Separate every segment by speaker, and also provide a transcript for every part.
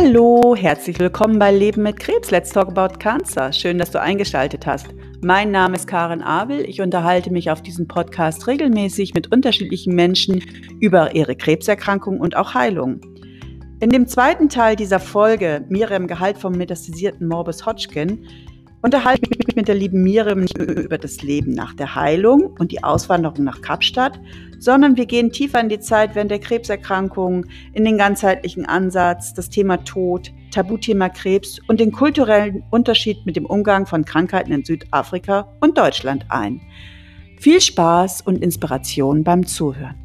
Speaker 1: Hallo, herzlich willkommen bei Leben mit Krebs. Let's talk about cancer. Schön, dass du eingeschaltet hast. Mein Name ist Karen Abel. Ich unterhalte mich auf diesem Podcast regelmäßig mit unterschiedlichen Menschen über ihre Krebserkrankung und auch Heilung. In dem zweiten Teil dieser Folge, Miriam Gehalt vom metastasierten Morbus Hodgkin, unterhalte ich mich mit der lieben Miriam nicht über das Leben nach der Heilung und die Auswanderung nach Kapstadt, sondern wir gehen tiefer in die Zeit während der Krebserkrankung, in den ganzheitlichen Ansatz, das Thema Tod, Tabuthema Krebs und den kulturellen Unterschied mit dem Umgang von Krankheiten in Südafrika und Deutschland ein. Viel Spaß und Inspiration beim Zuhören.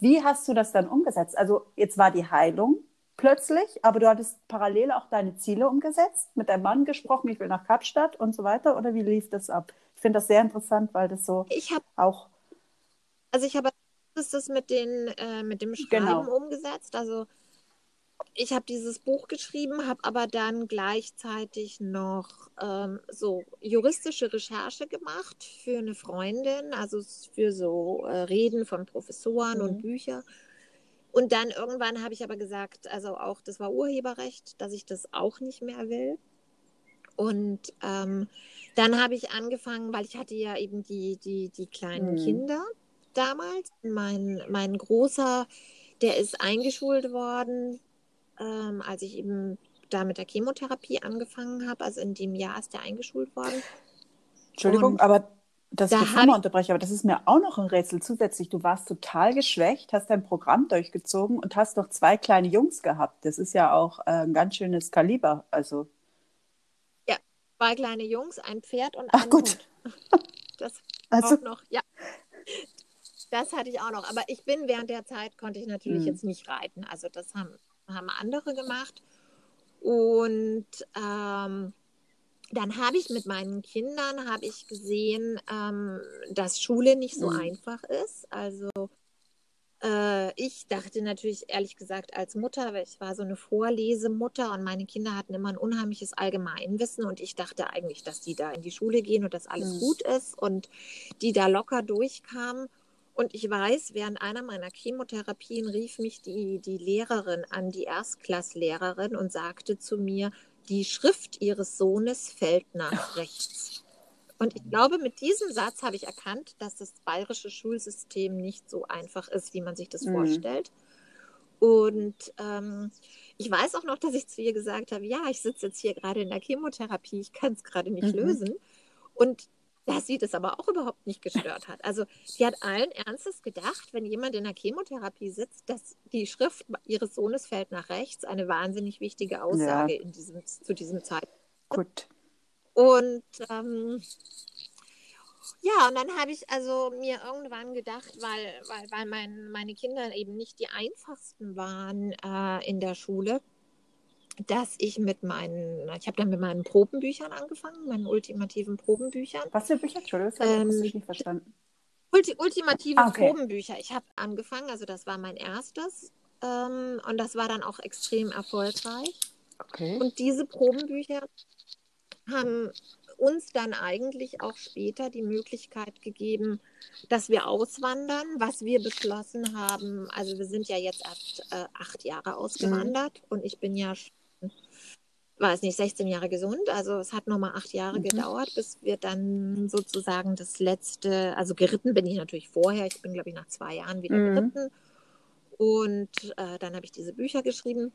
Speaker 1: Wie hast du das dann umgesetzt? Also jetzt war die Heilung, plötzlich, aber du hattest parallel auch deine Ziele umgesetzt, mit deinem Mann gesprochen, ich will nach Kapstadt und so weiter, oder wie lief das ab? Ich finde das sehr interessant, weil das so
Speaker 2: ich hab,
Speaker 1: auch.
Speaker 2: Also ich habe das mit, den, äh, mit dem Schreiben genau. umgesetzt. Also ich habe dieses Buch geschrieben, habe aber dann gleichzeitig noch ähm, so juristische Recherche gemacht für eine Freundin, also für so äh, Reden von Professoren mhm. und Bücher. Und dann irgendwann habe ich aber gesagt, also auch das war Urheberrecht, dass ich das auch nicht mehr will. Und ähm, dann habe ich angefangen, weil ich hatte ja eben die, die, die kleinen hm. Kinder damals. Mein, mein Großer, der ist eingeschult worden, ähm, als ich eben da mit der Chemotherapie angefangen habe. Also in dem Jahr ist der eingeschult worden.
Speaker 1: Entschuldigung, Und aber dass da ich nochmal unterbreche, aber das ist mir auch noch ein Rätsel zusätzlich. Du warst total geschwächt, hast dein Programm durchgezogen und hast noch zwei kleine Jungs gehabt. Das ist ja auch äh, ein ganz schönes Kaliber. Also.
Speaker 2: Ja, zwei kleine Jungs, ein Pferd und
Speaker 1: ein Ach, gut.
Speaker 2: Hund. Das also. auch noch, ja. Das hatte ich auch noch. Aber ich bin während der Zeit, konnte ich natürlich hm. jetzt nicht reiten. Also das haben, haben andere gemacht. Und ähm, dann habe ich mit meinen Kindern habe ich gesehen, ähm, dass Schule nicht so mhm. einfach ist. Also äh, ich dachte natürlich ehrlich gesagt als Mutter, weil ich war so eine Vorlesemutter und meine Kinder hatten immer ein unheimliches Allgemeinwissen und ich dachte eigentlich, dass die da in die Schule gehen und dass alles mhm. gut ist und die da locker durchkamen. Und ich weiß, während einer meiner Chemotherapien rief mich die, die Lehrerin an, die Erstklasslehrerin, und sagte zu mir, die Schrift ihres Sohnes fällt nach rechts. Und ich glaube, mit diesem Satz habe ich erkannt, dass das bayerische Schulsystem nicht so einfach ist, wie man sich das mhm. vorstellt. Und ähm, ich weiß auch noch, dass ich zu ihr gesagt habe, ja, ich sitze jetzt hier gerade in der Chemotherapie, ich kann es gerade nicht mhm. lösen. Und dass sie das aber auch überhaupt nicht gestört hat. Also sie hat allen Ernstes gedacht, wenn jemand in der Chemotherapie sitzt, dass die Schrift ihres Sohnes fällt nach rechts, eine wahnsinnig wichtige Aussage ja. in diesem, zu diesem Zeitpunkt.
Speaker 1: Gut.
Speaker 2: Und ähm, ja, und dann habe ich also mir irgendwann gedacht, weil, weil, weil mein, meine Kinder eben nicht die einfachsten waren äh, in der Schule, dass ich mit meinen, ich habe dann mit meinen Probenbüchern angefangen, meinen ultimativen Probenbüchern.
Speaker 1: Was für Bücher? Entschuldigung, das habe ich nicht verstanden.
Speaker 2: Ulti ultimative ah, okay. Probenbücher. Ich habe angefangen, also das war mein erstes ähm, und das war dann auch extrem erfolgreich.
Speaker 1: Okay.
Speaker 2: Und diese Probenbücher haben uns dann eigentlich auch später die Möglichkeit gegeben, dass wir auswandern, was wir beschlossen haben. Also wir sind ja jetzt erst äh, acht Jahre ausgewandert mhm. und ich bin ja weiß nicht, 16 Jahre gesund. Also es hat nochmal acht Jahre mhm. gedauert, bis wir dann sozusagen das letzte, also geritten bin ich natürlich vorher. Ich bin, glaube ich, nach zwei Jahren wieder mhm. geritten. Und äh, dann habe ich diese Bücher geschrieben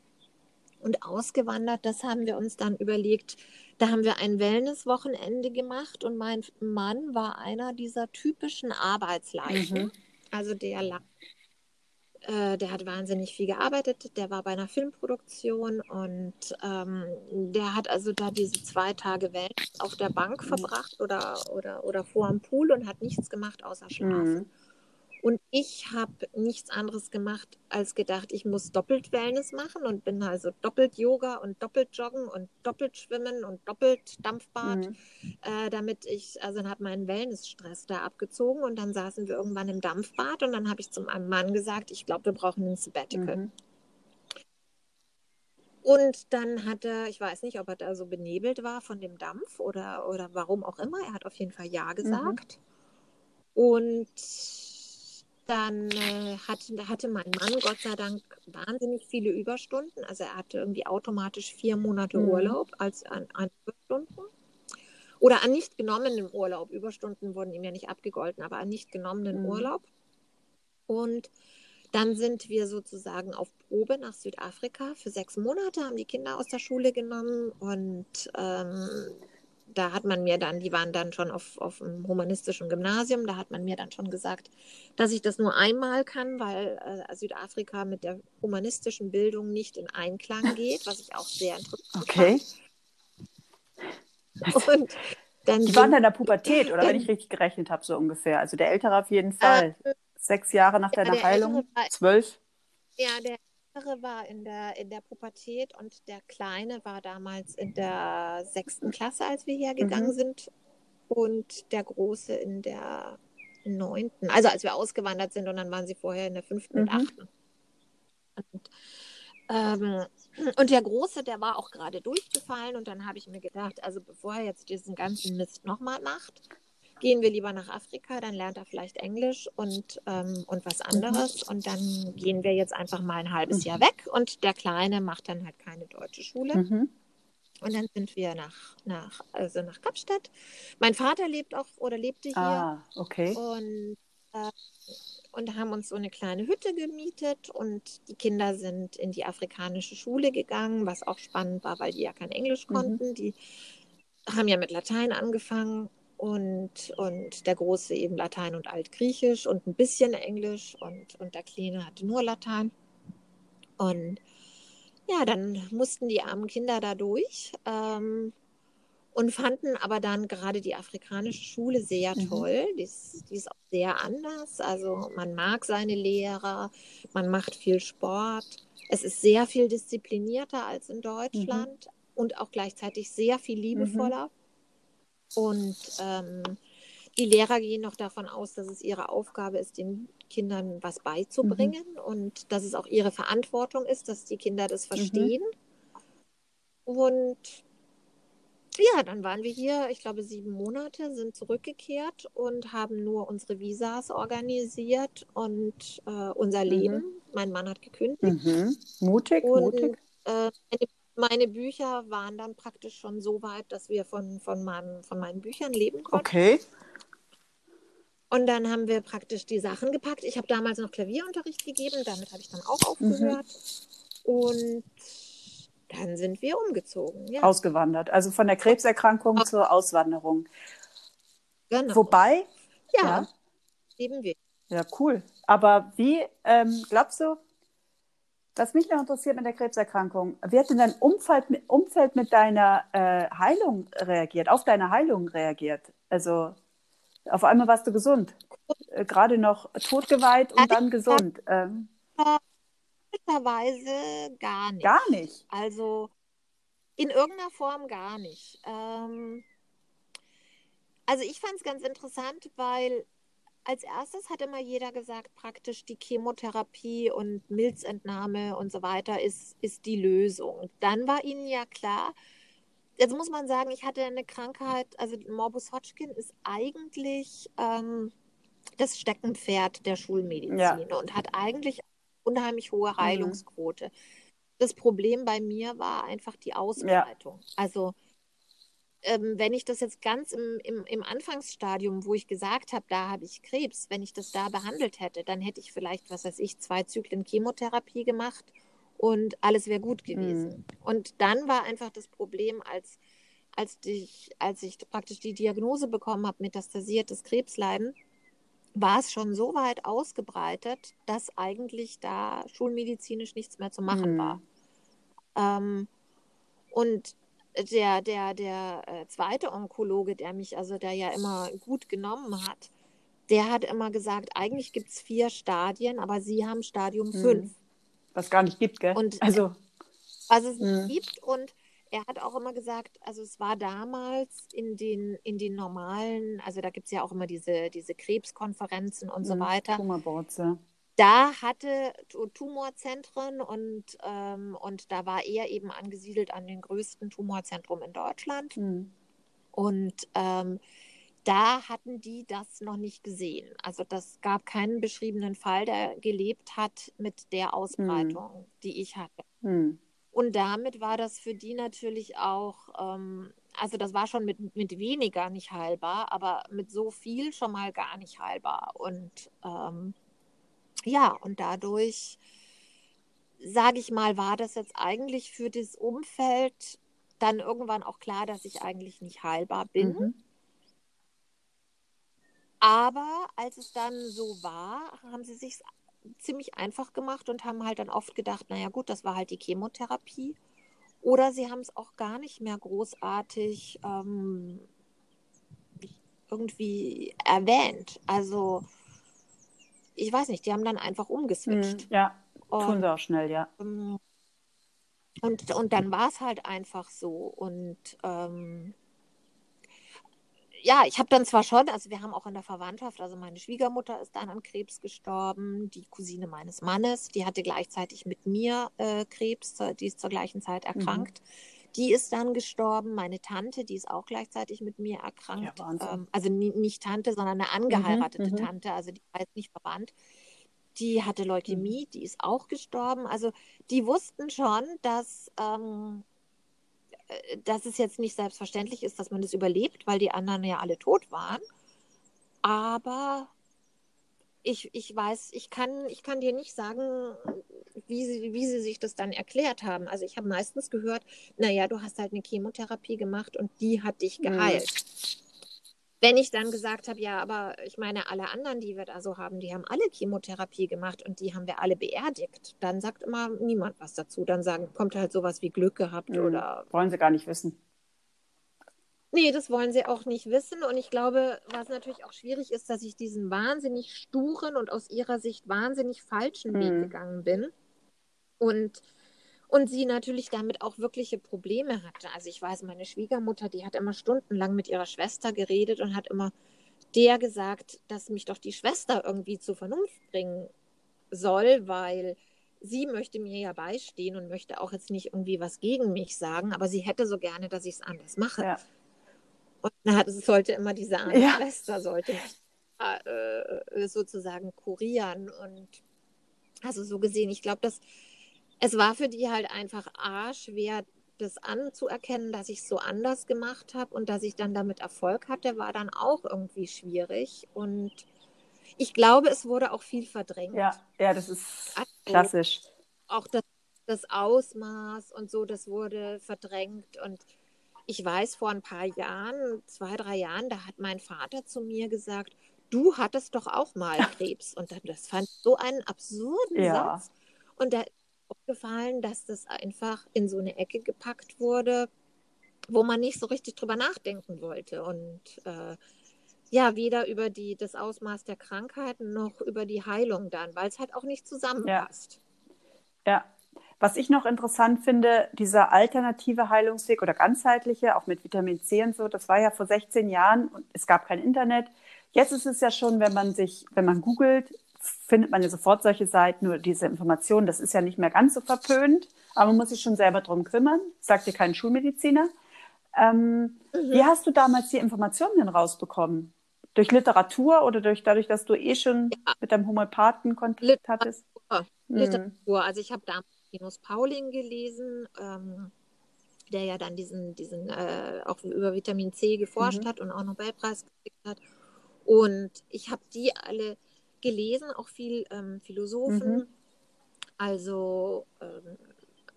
Speaker 2: und ausgewandert. Das haben wir uns dann überlegt. Da haben wir ein Wellness-Wochenende gemacht und mein Mann war einer dieser typischen Arbeitsleichen. Mhm. Also der lag äh, der hat wahnsinnig viel gearbeitet, der war bei einer Filmproduktion und ähm, der hat also da diese zwei Tage Welt auf der Bank verbracht oder, oder, oder vor dem Pool und hat nichts gemacht außer schlafen. Mhm. Und ich habe nichts anderes gemacht, als gedacht, ich muss doppelt Wellness machen und bin also doppelt Yoga und doppelt Joggen und doppelt Schwimmen und doppelt Dampfbad, mhm. äh, damit ich, also dann habe meinen Wellnessstress da abgezogen und dann saßen wir irgendwann im Dampfbad und dann habe ich zu meinem Mann gesagt, ich glaube, wir brauchen ein Sabbatical. Mhm. Und dann hat er, ich weiß nicht, ob er da so benebelt war von dem Dampf oder, oder warum auch immer, er hat auf jeden Fall Ja mhm. gesagt. Mhm. Und dann äh, hatte, hatte mein Mann Gott sei Dank wahnsinnig viele Überstunden. Also er hatte irgendwie automatisch vier Monate mhm. Urlaub als an, an Überstunden. Oder an nicht genommenem Urlaub. Überstunden wurden ihm ja nicht abgegolten, aber an nicht genommenen mhm. Urlaub. Und dann sind wir sozusagen auf Probe nach Südafrika für sechs Monate, haben die Kinder aus der Schule genommen und ähm, da hat man mir dann, die waren dann schon auf, auf einem humanistischen Gymnasium, da hat man mir dann schon gesagt, dass ich das nur einmal kann, weil äh, Südafrika mit der humanistischen Bildung nicht in Einklang geht, was ich auch sehr interessant
Speaker 1: okay.
Speaker 2: fand. Und dann
Speaker 1: die waren dann in der Pubertät, oder wenn ich richtig gerechnet habe, so ungefähr. Also der Ältere auf jeden Fall. Äh, Sechs Jahre nach deiner Heilung? Zwölf?
Speaker 2: Ja, der Ältere war in der, in der Pubertät und der Kleine war damals in der sechsten Klasse, als wir hier gegangen mhm. sind. Und der Große in der neunten. Also als wir ausgewandert sind und dann waren sie vorher in der fünften mhm. und achten. Und, ähm, und der Große, der war auch gerade durchgefallen und dann habe ich mir gedacht, also bevor er jetzt diesen ganzen Mist nochmal macht, gehen wir lieber nach Afrika, dann lernt er vielleicht Englisch und, ähm, und was anderes. Und dann gehen wir jetzt einfach mal ein halbes Jahr weg und der Kleine macht dann halt keine deutsche Schule. Mhm. Und dann sind wir nach, nach, also nach Kapstadt. Mein Vater lebt auch oder lebte hier.
Speaker 1: Ah, okay.
Speaker 2: Und, äh, und haben uns so eine kleine Hütte gemietet und die Kinder sind in die afrikanische Schule gegangen, was auch spannend war, weil die ja kein Englisch mhm. konnten. Mhm. Die haben ja mit Latein angefangen und, und der Große eben Latein und Altgriechisch und ein bisschen Englisch und, und der Kleine hatte nur Latein. Und ja, dann mussten die armen Kinder da durch ähm, und fanden aber dann gerade die afrikanische Schule sehr mhm. toll. Die ist, die ist auch sehr anders. Also man mag seine Lehrer, man macht viel Sport. Es ist sehr viel disziplinierter als in Deutschland mhm. und auch gleichzeitig sehr viel mhm. liebevoller. Mhm. Und ähm, die Lehrer gehen noch davon aus, dass es ihre Aufgabe ist, den Kindern was beizubringen mhm. und dass es auch ihre Verantwortung ist, dass die Kinder das mhm. verstehen. Mhm. Und ja, dann waren wir hier, ich glaube, sieben Monate, sind zurückgekehrt und haben nur unsere Visas organisiert und äh, unser mhm. Leben. Mein Mann hat gekündigt.
Speaker 1: Mhm. Mutig, und, mutig.
Speaker 2: Äh, meine meine Bücher waren dann praktisch schon so weit, dass wir von, von, meinem, von meinen Büchern leben konnten.
Speaker 1: Okay.
Speaker 2: Und dann haben wir praktisch die Sachen gepackt. Ich habe damals noch Klavierunterricht gegeben, damit habe ich dann auch aufgehört. Mhm. Und dann sind wir umgezogen.
Speaker 1: Ja. Ausgewandert, also von der Krebserkrankung Aus zur Auswanderung.
Speaker 2: Genau.
Speaker 1: Wobei,
Speaker 2: ja, ja, eben wir.
Speaker 1: Ja, cool. Aber wie ähm, glaubst du, was mich noch interessiert mit der Krebserkrankung, wie hat denn dein Umfeld, Umfeld mit deiner äh, Heilung reagiert, auf deine Heilung reagiert? Also auf einmal warst du gesund, äh, gerade noch totgeweiht und dann gesund. Ähm,
Speaker 2: Weise gar nicht.
Speaker 1: Gar nicht.
Speaker 2: Also in irgendeiner Form gar nicht. Ähm, also ich fand es ganz interessant, weil als erstes hat immer jeder gesagt, praktisch die Chemotherapie und Milzentnahme und so weiter ist, ist die Lösung. Dann war ihnen ja klar, jetzt muss man sagen, ich hatte eine Krankheit, also Morbus Hodgkin ist eigentlich ähm, das Steckenpferd der Schulmedizin ja. und hat eigentlich unheimlich hohe mhm. Heilungsquote. Mhm. Das Problem bei mir war einfach die Ausbreitung. Ja. Also ähm, wenn ich das jetzt ganz im, im, im Anfangsstadium, wo ich gesagt habe, da habe ich Krebs, wenn ich das da behandelt hätte, dann hätte ich vielleicht, was weiß ich, zwei Zyklen Chemotherapie gemacht und alles wäre gut gewesen. Mhm. Und dann war einfach das Problem, als, als, ich, als ich praktisch die Diagnose bekommen habe, metastasiertes Krebsleiden, war es schon so weit ausgebreitet, dass eigentlich da schulmedizinisch nichts mehr zu machen mhm. war. Ähm, und der, der, der äh, zweite Onkologe, der mich also da ja immer gut genommen hat, der hat immer gesagt, eigentlich gibt es vier Stadien, aber sie haben Stadium 5. Hm.
Speaker 1: Was gar nicht gibt, gell?
Speaker 2: Und, also. Was es hm. nicht gibt und er hat auch immer gesagt, also es war damals in den, in den normalen, also da gibt es ja auch immer diese, diese Krebskonferenzen und so hm, weiter.
Speaker 1: Tumorboards, ja
Speaker 2: da hatte Tumorzentren und, ähm, und da war er eben angesiedelt an den größten Tumorzentrum in Deutschland. Mhm. Und ähm, da hatten die das noch nicht gesehen. Also das gab keinen beschriebenen Fall, der gelebt hat mit der Ausbreitung, hm. die ich hatte. Hm. Und damit war das für die natürlich auch, ähm, also das war schon mit, mit weniger nicht heilbar, aber mit so viel schon mal gar nicht heilbar. Und ähm, ja, und dadurch, sage ich mal, war das jetzt eigentlich für das Umfeld dann irgendwann auch klar, dass ich eigentlich nicht heilbar bin. Mhm. Aber als es dann so war, haben sie sich ziemlich einfach gemacht und haben halt dann oft gedacht, naja gut, das war halt die Chemotherapie. Oder sie haben es auch gar nicht mehr großartig ähm, irgendwie erwähnt. Also ich weiß nicht, die haben dann einfach umgeswitcht.
Speaker 1: Hm, ja, tun sie auch schnell, ja.
Speaker 2: Ähm, und, und dann war es halt einfach so. Und ähm, ja, ich habe dann zwar schon, also wir haben auch in der Verwandtschaft, also meine Schwiegermutter ist dann an Krebs gestorben, die Cousine meines Mannes, die hatte gleichzeitig mit mir äh, Krebs, die ist zur gleichen Zeit mhm. erkrankt. Mhm. Die ist dann gestorben. Meine Tante, die ist auch gleichzeitig mit mir erkrankt. Ja, ähm, also nicht Tante, sondern eine angeheiratete mhm, mhm, Tante, also die war jetzt nicht verwandt. Die hatte Leukämie, mhm. die ist auch gestorben. Also die wussten schon, dass ähm, äh, dass es jetzt nicht selbstverständlich ist, dass man das überlebt, weil die anderen ja alle tot waren. Aber ich, ich weiß, ich kann, ich kann dir nicht sagen, wie sie, wie sie sich das dann erklärt haben. Also ich habe meistens gehört, naja, du hast halt eine Chemotherapie gemacht und die hat dich geheilt. Mhm. Wenn ich dann gesagt habe, ja, aber ich meine, alle anderen, die wir da so haben, die haben alle Chemotherapie gemacht und die haben wir alle beerdigt, dann sagt immer niemand was dazu. Dann sagen, kommt halt sowas wie Glück gehabt mhm. oder.
Speaker 1: Wollen sie gar nicht wissen.
Speaker 2: Nee, das wollen sie auch nicht wissen. Und ich glaube, was natürlich auch schwierig ist, dass ich diesen wahnsinnig sturen und aus ihrer Sicht wahnsinnig falschen mhm. Weg gegangen bin. Und und sie natürlich damit auch wirkliche Probleme hatte. Also ich weiß, meine Schwiegermutter, die hat immer stundenlang mit ihrer Schwester geredet und hat immer der gesagt, dass mich doch die Schwester irgendwie zur Vernunft bringen soll, weil sie möchte mir ja beistehen und möchte auch jetzt nicht irgendwie was gegen mich sagen, aber sie hätte so gerne, dass ich es anders mache. Ja. Und dann es sollte immer diese andere ja. Schwester sollte mich äh, sozusagen kurieren und also so gesehen, ich glaube, dass es war für die halt einfach A, schwer, das anzuerkennen, dass ich es so anders gemacht habe und dass ich dann damit Erfolg hatte, war dann auch irgendwie schwierig. Und ich glaube, es wurde auch viel verdrängt.
Speaker 1: Ja, ja das ist also, klassisch.
Speaker 2: Auch das, das Ausmaß und so, das wurde verdrängt. Und ich weiß, vor ein paar Jahren, zwei, drei Jahren, da hat mein Vater zu mir gesagt, du hattest doch auch mal Krebs. Und das fand ich so einen absurden ja. Satz. Und da aufgefallen, dass das einfach in so eine Ecke gepackt wurde, wo man nicht so richtig drüber nachdenken wollte. Und äh, ja, weder über die, das Ausmaß der Krankheiten noch über die Heilung dann, weil es halt auch nicht zusammenpasst.
Speaker 1: Ja. ja. Was ich noch interessant finde, dieser alternative Heilungsweg oder ganzheitliche, auch mit Vitamin C und so, das war ja vor 16 Jahren und es gab kein Internet. Jetzt ist es ja schon, wenn man sich, wenn man googelt, findet man ja sofort solche Seiten oder diese Informationen. Das ist ja nicht mehr ganz so verpönt, aber man muss sich schon selber drum kümmern, sagt dir kein Schulmediziner. Ähm, mhm. Wie hast du damals die Informationen denn rausbekommen? Durch Literatur oder durch, dadurch, dass du eh schon ja. mit deinem Homöopathen Kontakt Literatur. hattest?
Speaker 2: Mhm. Literatur. Also ich habe damals Linus Pauling gelesen, ähm, der ja dann diesen, diesen äh, auch über Vitamin C geforscht mhm. hat und auch Nobelpreis gekriegt hat. Und ich habe die alle gelesen, auch viel ähm, Philosophen, mhm. also ähm,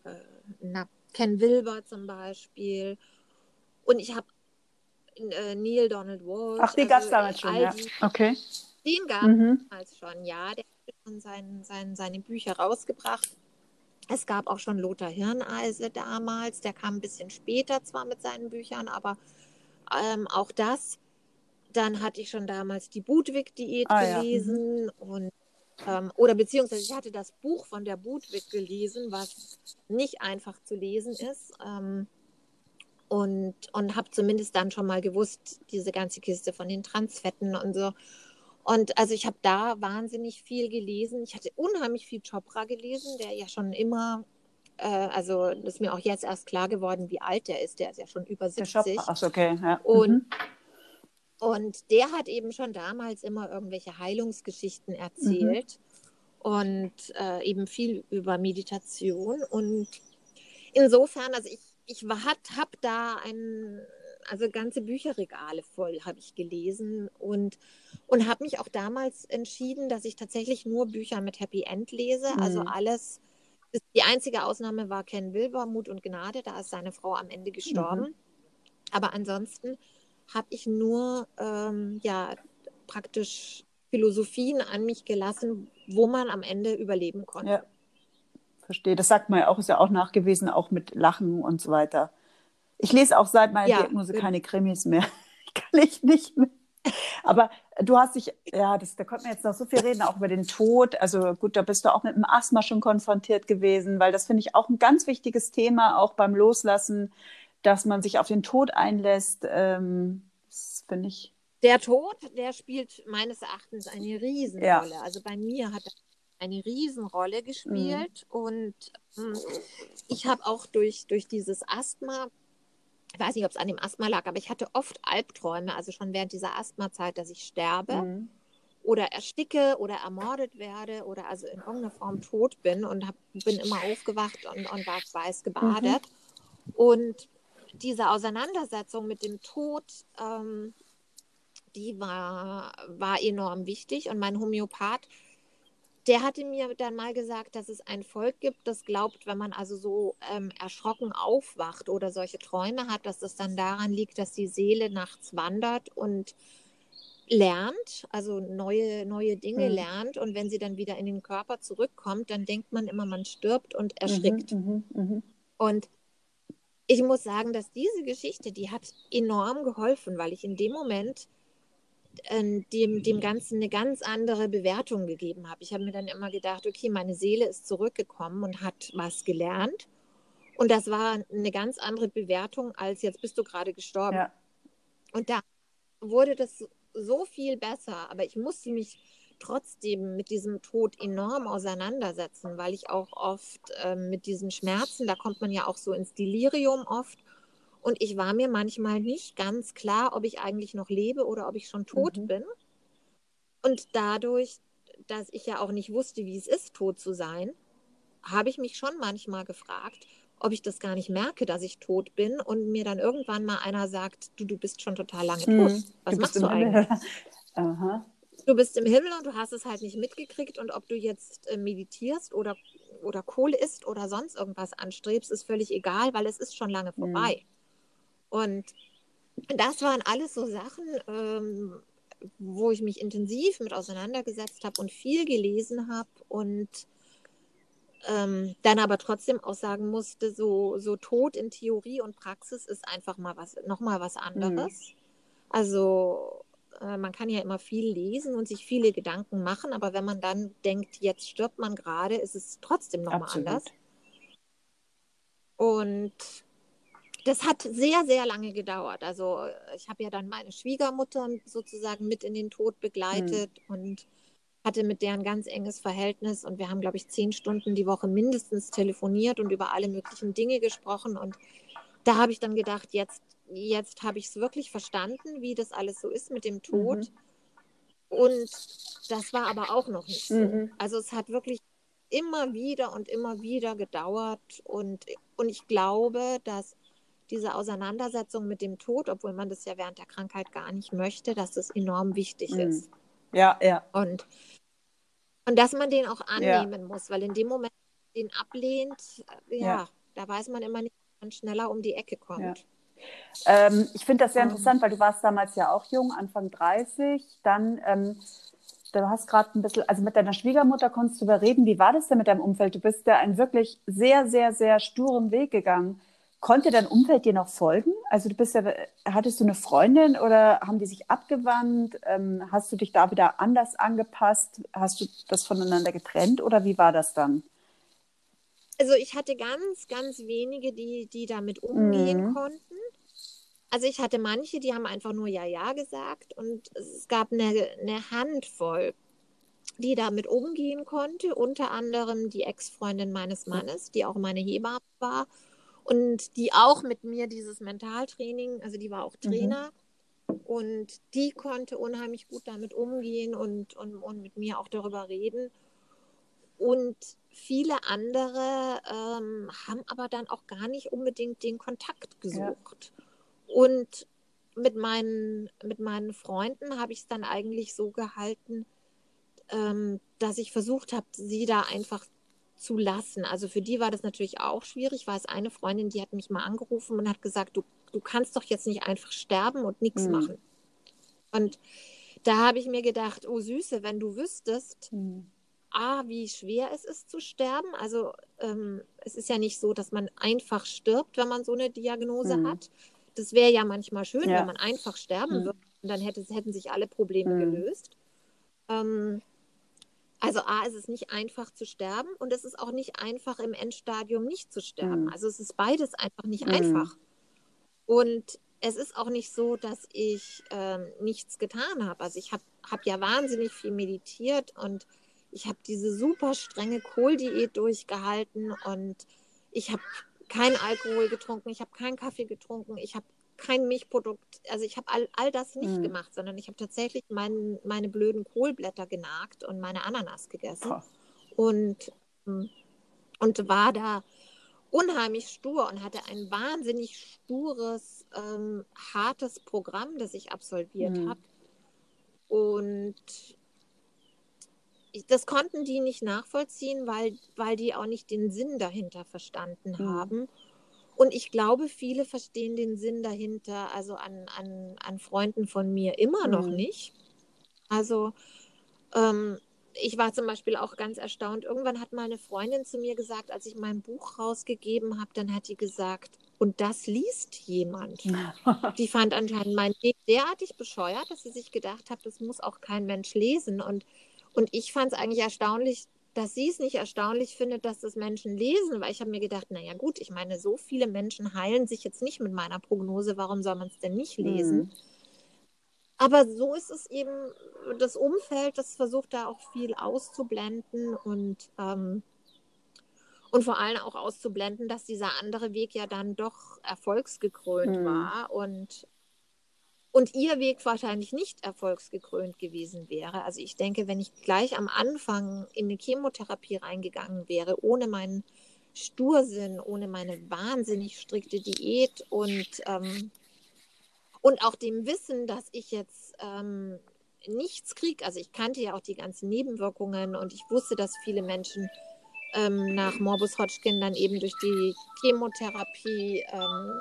Speaker 2: äh, Ken Wilber zum Beispiel. Und ich habe äh, Neil Donald Walsh.
Speaker 1: Ach, den also, gab es damals schon, ja.
Speaker 2: okay. Den gab es mhm. damals schon, ja. Der hat schon sein, sein, seine Bücher rausgebracht. Es gab auch schon Lothar Hirneise damals, der kam ein bisschen später zwar mit seinen Büchern, aber ähm, auch das dann hatte ich schon damals die Budwig-Diät ah, gelesen ja. mhm. und ähm, oder beziehungsweise ich hatte das Buch von der Budwig gelesen, was nicht einfach zu lesen ist. Ähm, und und habe zumindest dann schon mal gewusst, diese ganze Kiste von den Transfetten und so. Und also ich habe da wahnsinnig viel gelesen. Ich hatte unheimlich viel Chopra gelesen, der ja schon immer, äh, also das ist mir auch jetzt erst klar geworden, wie alt der ist. Der ist ja schon über 70. Der Chopra,
Speaker 1: ach, okay. Ja.
Speaker 2: Und mhm Und der hat eben schon damals immer irgendwelche Heilungsgeschichten erzählt mhm. und äh, eben viel über Meditation. Und insofern, also ich, ich habe da ein, also ganze Bücherregale voll habe ich gelesen und, und habe mich auch damals entschieden, dass ich tatsächlich nur Bücher mit Happy End lese. Also mhm. Also alles, die einzige Ausnahme war Ken Wilber, Mut und Gnade, da ist seine Frau am Ende gestorben. Mhm. Aber ansonsten habe ich nur ähm, ja praktisch Philosophien an mich gelassen, wo man am Ende überleben konnte. Ja,
Speaker 1: verstehe. Das sagt man ja auch, ist ja auch nachgewiesen, auch mit Lachen und so weiter. Ich lese auch seit meiner ja, Diagnose keine Krimis mehr. Kann ich nicht mehr. Aber du hast dich, ja, das, da konnte man jetzt noch so viel reden, auch über den Tod. Also gut, da bist du auch mit dem Asthma schon konfrontiert gewesen, weil das finde ich auch ein ganz wichtiges Thema, auch beim Loslassen dass man sich auf den Tod einlässt, ähm, das finde ich.
Speaker 2: Der Tod, der spielt meines Erachtens eine Riesenrolle. Ja. Also bei mir hat er eine Riesenrolle gespielt mhm. und ähm, ich habe auch durch, durch dieses Asthma, ich weiß nicht, ob es an dem Asthma lag, aber ich hatte oft Albträume, also schon während dieser Asthmazeit, dass ich sterbe. Mhm oder ersticke oder ermordet werde oder also in irgendeiner Form tot bin und hab, bin immer aufgewacht und, und war weiß gebadet. Mhm. Und diese Auseinandersetzung mit dem Tod, ähm, die war, war enorm wichtig. Und mein Homöopath, der hatte mir dann mal gesagt, dass es ein Volk gibt, das glaubt, wenn man also so ähm, erschrocken aufwacht oder solche Träume hat, dass es dann daran liegt, dass die Seele nachts wandert und lernt, also neue, neue Dinge mhm. lernt. Und wenn sie dann wieder in den Körper zurückkommt, dann denkt man immer, man stirbt und mhm, erschrickt. Mhm, mh, und ich muss sagen, dass diese Geschichte, die hat enorm geholfen, weil ich in dem Moment äh, dem, dem Ganzen eine ganz andere Bewertung gegeben habe. Ich habe mir dann immer gedacht, okay, meine Seele ist zurückgekommen und hat was gelernt. Und das war eine ganz andere Bewertung als jetzt bist du gerade gestorben. Ja. Und da wurde das so viel besser, aber ich musste mich trotzdem mit diesem Tod enorm auseinandersetzen, weil ich auch oft äh, mit diesen Schmerzen, da kommt man ja auch so ins Delirium oft. Und ich war mir manchmal nicht ganz klar, ob ich eigentlich noch lebe oder ob ich schon tot mhm. bin. Und dadurch, dass ich ja auch nicht wusste, wie es ist, tot zu sein, habe ich mich schon manchmal gefragt, ob ich das gar nicht merke, dass ich tot bin und mir dann irgendwann mal einer sagt, du, du bist schon total lange tot. Mhm. Was machst du eigentlich? Aha du bist im Himmel und du hast es halt nicht mitgekriegt und ob du jetzt äh, meditierst oder, oder Kohle isst oder sonst irgendwas anstrebst, ist völlig egal, weil es ist schon lange mhm. vorbei. Mhm. Und das waren alles so Sachen, ähm, wo ich mich intensiv mit auseinandergesetzt habe und viel gelesen habe und ähm, dann aber trotzdem auch sagen musste, so, so Tod in Theorie und Praxis ist einfach mal was, nochmal was mhm. anderes. Mhm. Also man kann ja immer viel lesen und sich viele Gedanken machen, aber wenn man dann denkt, jetzt stirbt man gerade, ist es trotzdem nochmal anders. Und das hat sehr, sehr lange gedauert. Also ich habe ja dann meine Schwiegermutter sozusagen mit in den Tod begleitet hm. und hatte mit der ein ganz enges Verhältnis und wir haben, glaube ich, zehn Stunden die Woche mindestens telefoniert und über alle möglichen Dinge gesprochen und da habe ich dann gedacht, jetzt jetzt habe ich es wirklich verstanden, wie das alles so ist mit dem Tod. Mhm. Und das war aber auch noch nicht so. Mhm. Also es hat wirklich immer wieder und immer wieder gedauert. Und, und ich glaube, dass diese Auseinandersetzung mit dem Tod, obwohl man das ja während der Krankheit gar nicht möchte, dass das enorm wichtig mhm. ist.
Speaker 1: Ja, ja.
Speaker 2: Und, und dass man den auch annehmen ja. muss, weil in dem Moment, den ablehnt, ja, ja, da weiß man immer nicht, man schneller um die Ecke kommt. Ja.
Speaker 1: Ähm, ich finde das sehr interessant, weil du warst damals ja auch jung, Anfang 30. Dann, ähm, du hast gerade ein bisschen, also mit deiner Schwiegermutter konntest du überreden. Wie war das denn mit deinem Umfeld? Du bist ja einen wirklich sehr, sehr, sehr sturen Weg gegangen. Konnte dein Umfeld dir noch folgen? Also du bist ja, hattest du eine Freundin oder haben die sich abgewandt? Ähm, hast du dich da wieder anders angepasst? Hast du das voneinander getrennt oder wie war das dann?
Speaker 2: Also ich hatte ganz, ganz wenige, die, die damit umgehen mhm. konnten. Also ich hatte manche, die haben einfach nur Ja, Ja gesagt und es gab eine, eine Handvoll, die damit umgehen konnte, unter anderem die Ex-Freundin meines Mannes, die auch meine Hebamme war und die auch mit mir dieses Mentaltraining, also die war auch mhm. Trainer mhm. Und die konnte unheimlich gut damit umgehen und, und, und mit mir auch darüber reden. Und viele andere ähm, haben aber dann auch gar nicht unbedingt den Kontakt gesucht. Ja. Und mit meinen, mit meinen Freunden habe ich es dann eigentlich so gehalten, ähm, dass ich versucht habe, sie da einfach zu lassen. Also für die war das natürlich auch schwierig, weil es eine Freundin, die hat mich mal angerufen und hat gesagt, du du kannst doch jetzt nicht einfach sterben und nichts mhm. machen. Und da habe ich mir gedacht, oh Süße, wenn du wüsstest, mhm. A, wie schwer es ist zu sterben. Also ähm, es ist ja nicht so, dass man einfach stirbt, wenn man so eine Diagnose mhm. hat. Das wäre ja manchmal schön, ja. wenn man einfach sterben mhm. würde. Und dann hätte, hätten sich alle Probleme mhm. gelöst. Ähm, also A, ist es nicht einfach zu sterben und es ist auch nicht einfach im Endstadium nicht zu sterben. Mhm. Also es ist beides einfach nicht einfach. Und es ist auch nicht so, dass ich ähm, nichts getan habe. Also ich habe hab ja wahnsinnig viel meditiert und ich habe diese super strenge Kohldiät durchgehalten und ich habe keinen Alkohol getrunken, ich habe keinen Kaffee getrunken, ich habe kein Milchprodukt, also ich habe all, all das nicht mhm. gemacht, sondern ich habe tatsächlich mein, meine blöden Kohlblätter genagt und meine Ananas gegessen und, hm, und war da unheimlich stur und hatte ein wahnsinnig stures, ähm, hartes Programm, das ich absolviert mhm. habe. Und das konnten die nicht nachvollziehen, weil, weil die auch nicht den Sinn dahinter verstanden mhm. haben. Und ich glaube, viele verstehen den Sinn dahinter, also an, an, an Freunden von mir immer mhm. noch nicht. Also ähm, ich war zum Beispiel auch ganz erstaunt. Irgendwann hat mal eine Freundin zu mir gesagt, als ich mein Buch rausgegeben habe, dann hat die gesagt, und das liest jemand. die fand anscheinend mein Weg derartig bescheuert, dass sie sich gedacht hat, das muss auch kein Mensch lesen. Und, und ich fand es eigentlich erstaunlich, dass sie es nicht erstaunlich findet, dass das Menschen lesen, weil ich habe mir gedacht, naja gut, ich meine, so viele Menschen heilen sich jetzt nicht mit meiner Prognose, warum soll man es denn nicht lesen? Mhm. Aber so ist es eben, das Umfeld, das versucht da auch viel auszublenden und, ähm, und vor allem auch auszublenden, dass dieser andere Weg ja dann doch erfolgsgekrönt mhm. war und, und ihr Weg wahrscheinlich nicht erfolgsgekrönt gewesen wäre. Also ich denke, wenn ich gleich am Anfang in eine Chemotherapie reingegangen wäre, ohne meinen Stursinn, ohne meine wahnsinnig strikte Diät und ähm, und auch dem Wissen, dass ich jetzt ähm, nichts kriege. Also ich kannte ja auch die ganzen Nebenwirkungen und ich wusste, dass viele Menschen ähm, nach Morbus Hodgkin dann eben durch die Chemotherapie ähm,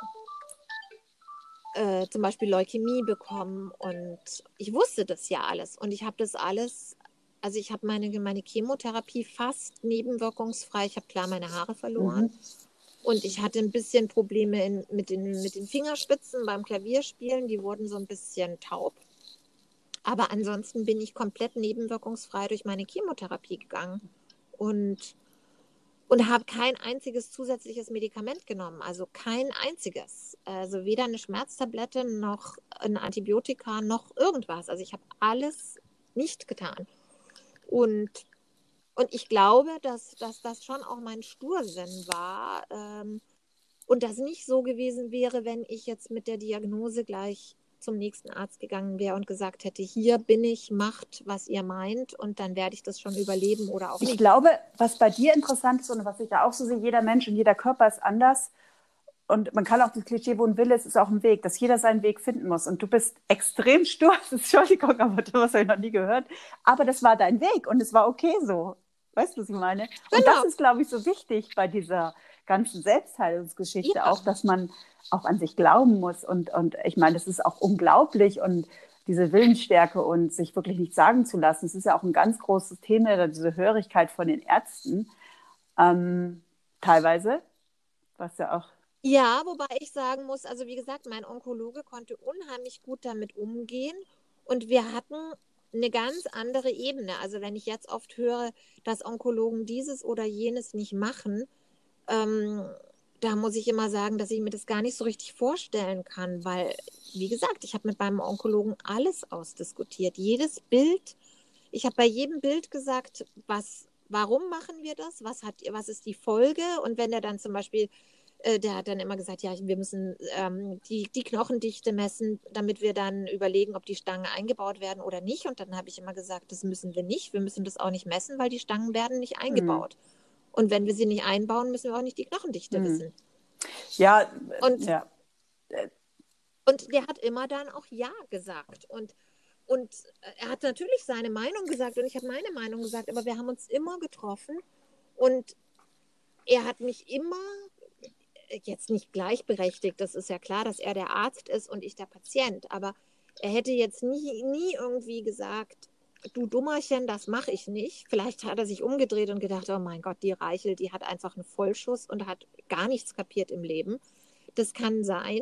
Speaker 2: äh, zum Beispiel Leukämie bekommen. Und ich wusste das ja alles. Und ich habe das alles, also ich habe meine, meine Chemotherapie fast nebenwirkungsfrei. Ich habe klar meine Haare verloren. Mhm. Und ich hatte ein bisschen Probleme in, mit, den, mit den Fingerspitzen beim Klavierspielen. Die wurden so ein bisschen taub. Aber ansonsten bin ich komplett nebenwirkungsfrei durch meine Chemotherapie gegangen und, und habe kein einziges zusätzliches Medikament genommen. Also kein einziges. Also weder eine Schmerztablette noch ein Antibiotika noch irgendwas. Also ich habe alles nicht getan. Und und ich glaube, dass, dass das schon auch mein Stursinn war ähm, und das nicht so gewesen wäre, wenn ich jetzt mit der Diagnose gleich zum nächsten Arzt gegangen wäre und gesagt hätte, hier bin ich, macht, was ihr meint und dann werde ich das schon überleben oder auch
Speaker 1: nicht.
Speaker 2: Ich
Speaker 1: glaube, was bei dir interessant ist und was ich da auch so sehe, jeder Mensch und jeder Körper ist anders und man kann auch das Klischee, wo ein Wille ist, ist auch ein Weg, dass jeder seinen Weg finden muss. Und du bist extrem stur, Entschuldigung, aber das habe ich noch nie gehört. Aber das war dein Weg und es war okay so. Weißt du, was ich meine? Und genau. das ist, glaube ich, so wichtig bei dieser ganzen Selbstheilungsgeschichte ja. auch, dass man auch an sich glauben muss. Und, und ich meine, das ist auch unglaublich und diese Willensstärke und sich wirklich nicht sagen zu lassen, das ist ja auch ein ganz großes Thema, diese Hörigkeit von den Ärzten. Ähm, teilweise, was ja auch
Speaker 2: ja, wobei ich sagen muss, also wie gesagt, mein Onkologe konnte unheimlich gut damit umgehen und wir hatten eine ganz andere Ebene. Also wenn ich jetzt oft höre, dass Onkologen dieses oder jenes nicht machen, ähm, da muss ich immer sagen, dass ich mir das gar nicht so richtig vorstellen kann, weil, wie gesagt, ich habe mit meinem Onkologen alles ausdiskutiert. Jedes Bild, ich habe bei jedem Bild gesagt, was, warum machen wir das, was, hat, was ist die Folge und wenn er dann zum Beispiel äh, der hat dann immer gesagt, ja, wir müssen ähm, die, die Knochendichte messen, damit wir dann überlegen, ob die Stangen eingebaut werden oder nicht. Und dann habe ich immer gesagt, das müssen wir nicht. Wir müssen das auch nicht messen, weil die Stangen werden nicht mhm. eingebaut. Mhm. Und wenn wir sie nicht einbauen, müssen wir auch nicht die Knochendichte mhm. wissen.
Speaker 1: Ja,
Speaker 2: und,
Speaker 1: ja.
Speaker 2: und der hat immer dann auch Ja gesagt. Und, und er hat natürlich seine Meinung gesagt und ich habe meine Meinung gesagt, aber wir haben uns immer getroffen und er hat mich immer jetzt nicht gleichberechtigt. Das ist ja klar, dass er der Arzt ist und ich der Patient. Aber er hätte jetzt nie, nie irgendwie gesagt, du Dummerchen, das mache ich nicht. Vielleicht hat er sich umgedreht und gedacht, oh mein Gott, die Reichel, die hat einfach einen Vollschuss und hat gar nichts kapiert im Leben. Das kann sein,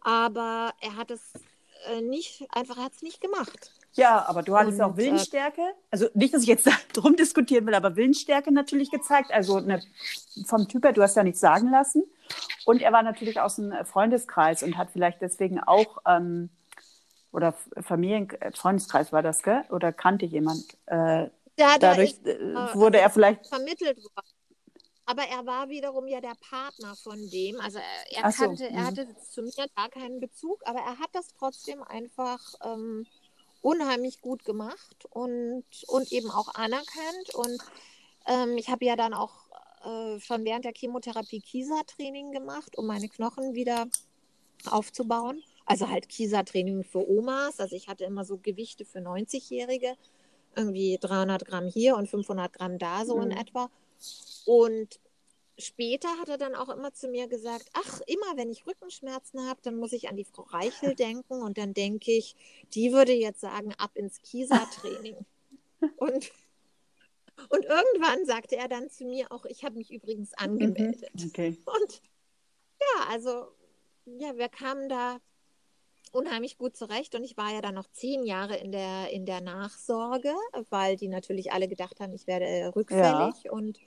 Speaker 2: aber er hat es äh, nicht, einfach hat es nicht gemacht.
Speaker 1: Ja, aber du hattest und, auch äh, Willensstärke. Also nicht, dass ich jetzt darum diskutieren will, aber Willensstärke natürlich gezeigt. Also eine, vom Typ her, du hast ja nichts sagen lassen. Und er war natürlich aus dem Freundeskreis und hat vielleicht deswegen auch, ähm, oder Familien, äh, Freundeskreis war das, gell? Oder kannte jemand? Äh, ja, dadurch ist, äh, wurde er vielleicht.
Speaker 2: Vermittelt worden. Aber er war wiederum ja der Partner von dem. Also er, er kannte, so. er hatte zu mir gar keinen Bezug, aber er hat das trotzdem einfach ähm, unheimlich gut gemacht und, und eben auch anerkannt. Und ähm, ich habe ja dann auch äh, schon während der Chemotherapie Kieser-Training gemacht, um meine Knochen wieder aufzubauen. Also halt Kieser-Training für Omas. Also ich hatte immer so Gewichte für 90-Jährige. Irgendwie 300 Gramm hier und 500 Gramm da, so mhm. in etwa. Und später hat er dann auch immer zu mir gesagt, ach, immer wenn ich Rückenschmerzen habe, dann muss ich an die Frau Reichel denken und dann denke ich, die würde jetzt sagen, ab ins Kieser-Training. und und irgendwann sagte er dann zu mir auch, ich habe mich übrigens mhm. angemeldet.
Speaker 1: Okay.
Speaker 2: Und ja, also ja, wir kamen da unheimlich gut zurecht und ich war ja dann noch zehn Jahre in der, in der Nachsorge, weil die natürlich alle gedacht haben, ich werde rückfällig ja. und,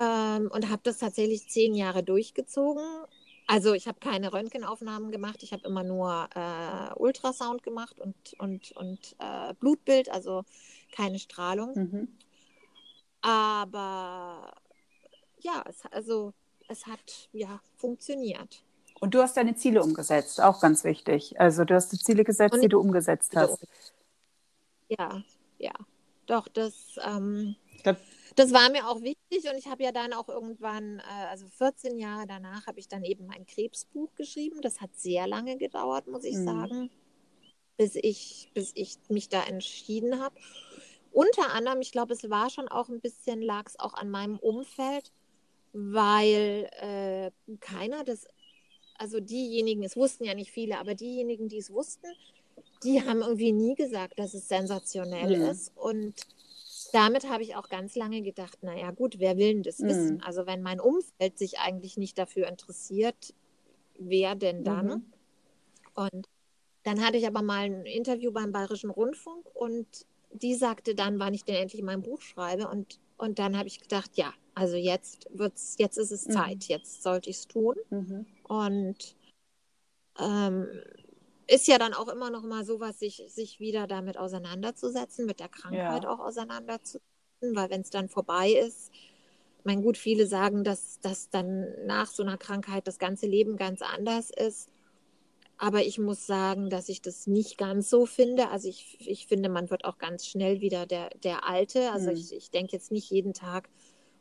Speaker 2: ähm, und habe das tatsächlich zehn Jahre durchgezogen. Also ich habe keine Röntgenaufnahmen gemacht, ich habe immer nur äh, Ultrasound gemacht und, und, und äh, Blutbild, also keine Strahlung. Mhm. Aber ja, es, also es hat ja funktioniert.
Speaker 1: Und du hast deine Ziele umgesetzt, auch ganz wichtig. Also du hast die Ziele gesetzt, Und die du umgesetzt hast.
Speaker 2: Ja, ja. Doch, das, ähm, glaub, das war mir auch wichtig und ich habe ja dann auch irgendwann, äh, also 14 Jahre danach, habe ich dann eben mein Krebsbuch geschrieben. Das hat sehr lange gedauert, muss ich mhm. sagen, bis ich, bis ich mich da entschieden habe. Unter anderem, ich glaube, es war schon auch ein bisschen, lag es auch an meinem Umfeld, weil äh, keiner das, also diejenigen, es wussten ja nicht viele, aber diejenigen, die es wussten, die haben irgendwie nie gesagt, dass es sensationell mhm. ist. Und damit habe ich auch ganz lange gedacht, naja gut, wer will denn das mhm. wissen? Also wenn mein Umfeld sich eigentlich nicht dafür interessiert, wer denn dann? Mhm. Und dann hatte ich aber mal ein Interview beim Bayerischen Rundfunk und die sagte dann, wann ich denn endlich mein Buch schreibe. Und, und dann habe ich gedacht, ja, also jetzt wird's, jetzt ist es mhm. Zeit, jetzt sollte ich es tun. Mhm. Und ähm, ist ja dann auch immer noch mal so was, sich, sich wieder damit auseinanderzusetzen, mit der Krankheit ja. auch auseinanderzusetzen, weil wenn es dann vorbei ist, mein gut, viele sagen, dass, dass dann nach so einer Krankheit das ganze Leben ganz anders ist. Aber ich muss sagen, dass ich das nicht ganz so finde. Also ich, ich finde, man wird auch ganz schnell wieder der, der Alte. Also mhm. ich, ich denke jetzt nicht jeden Tag,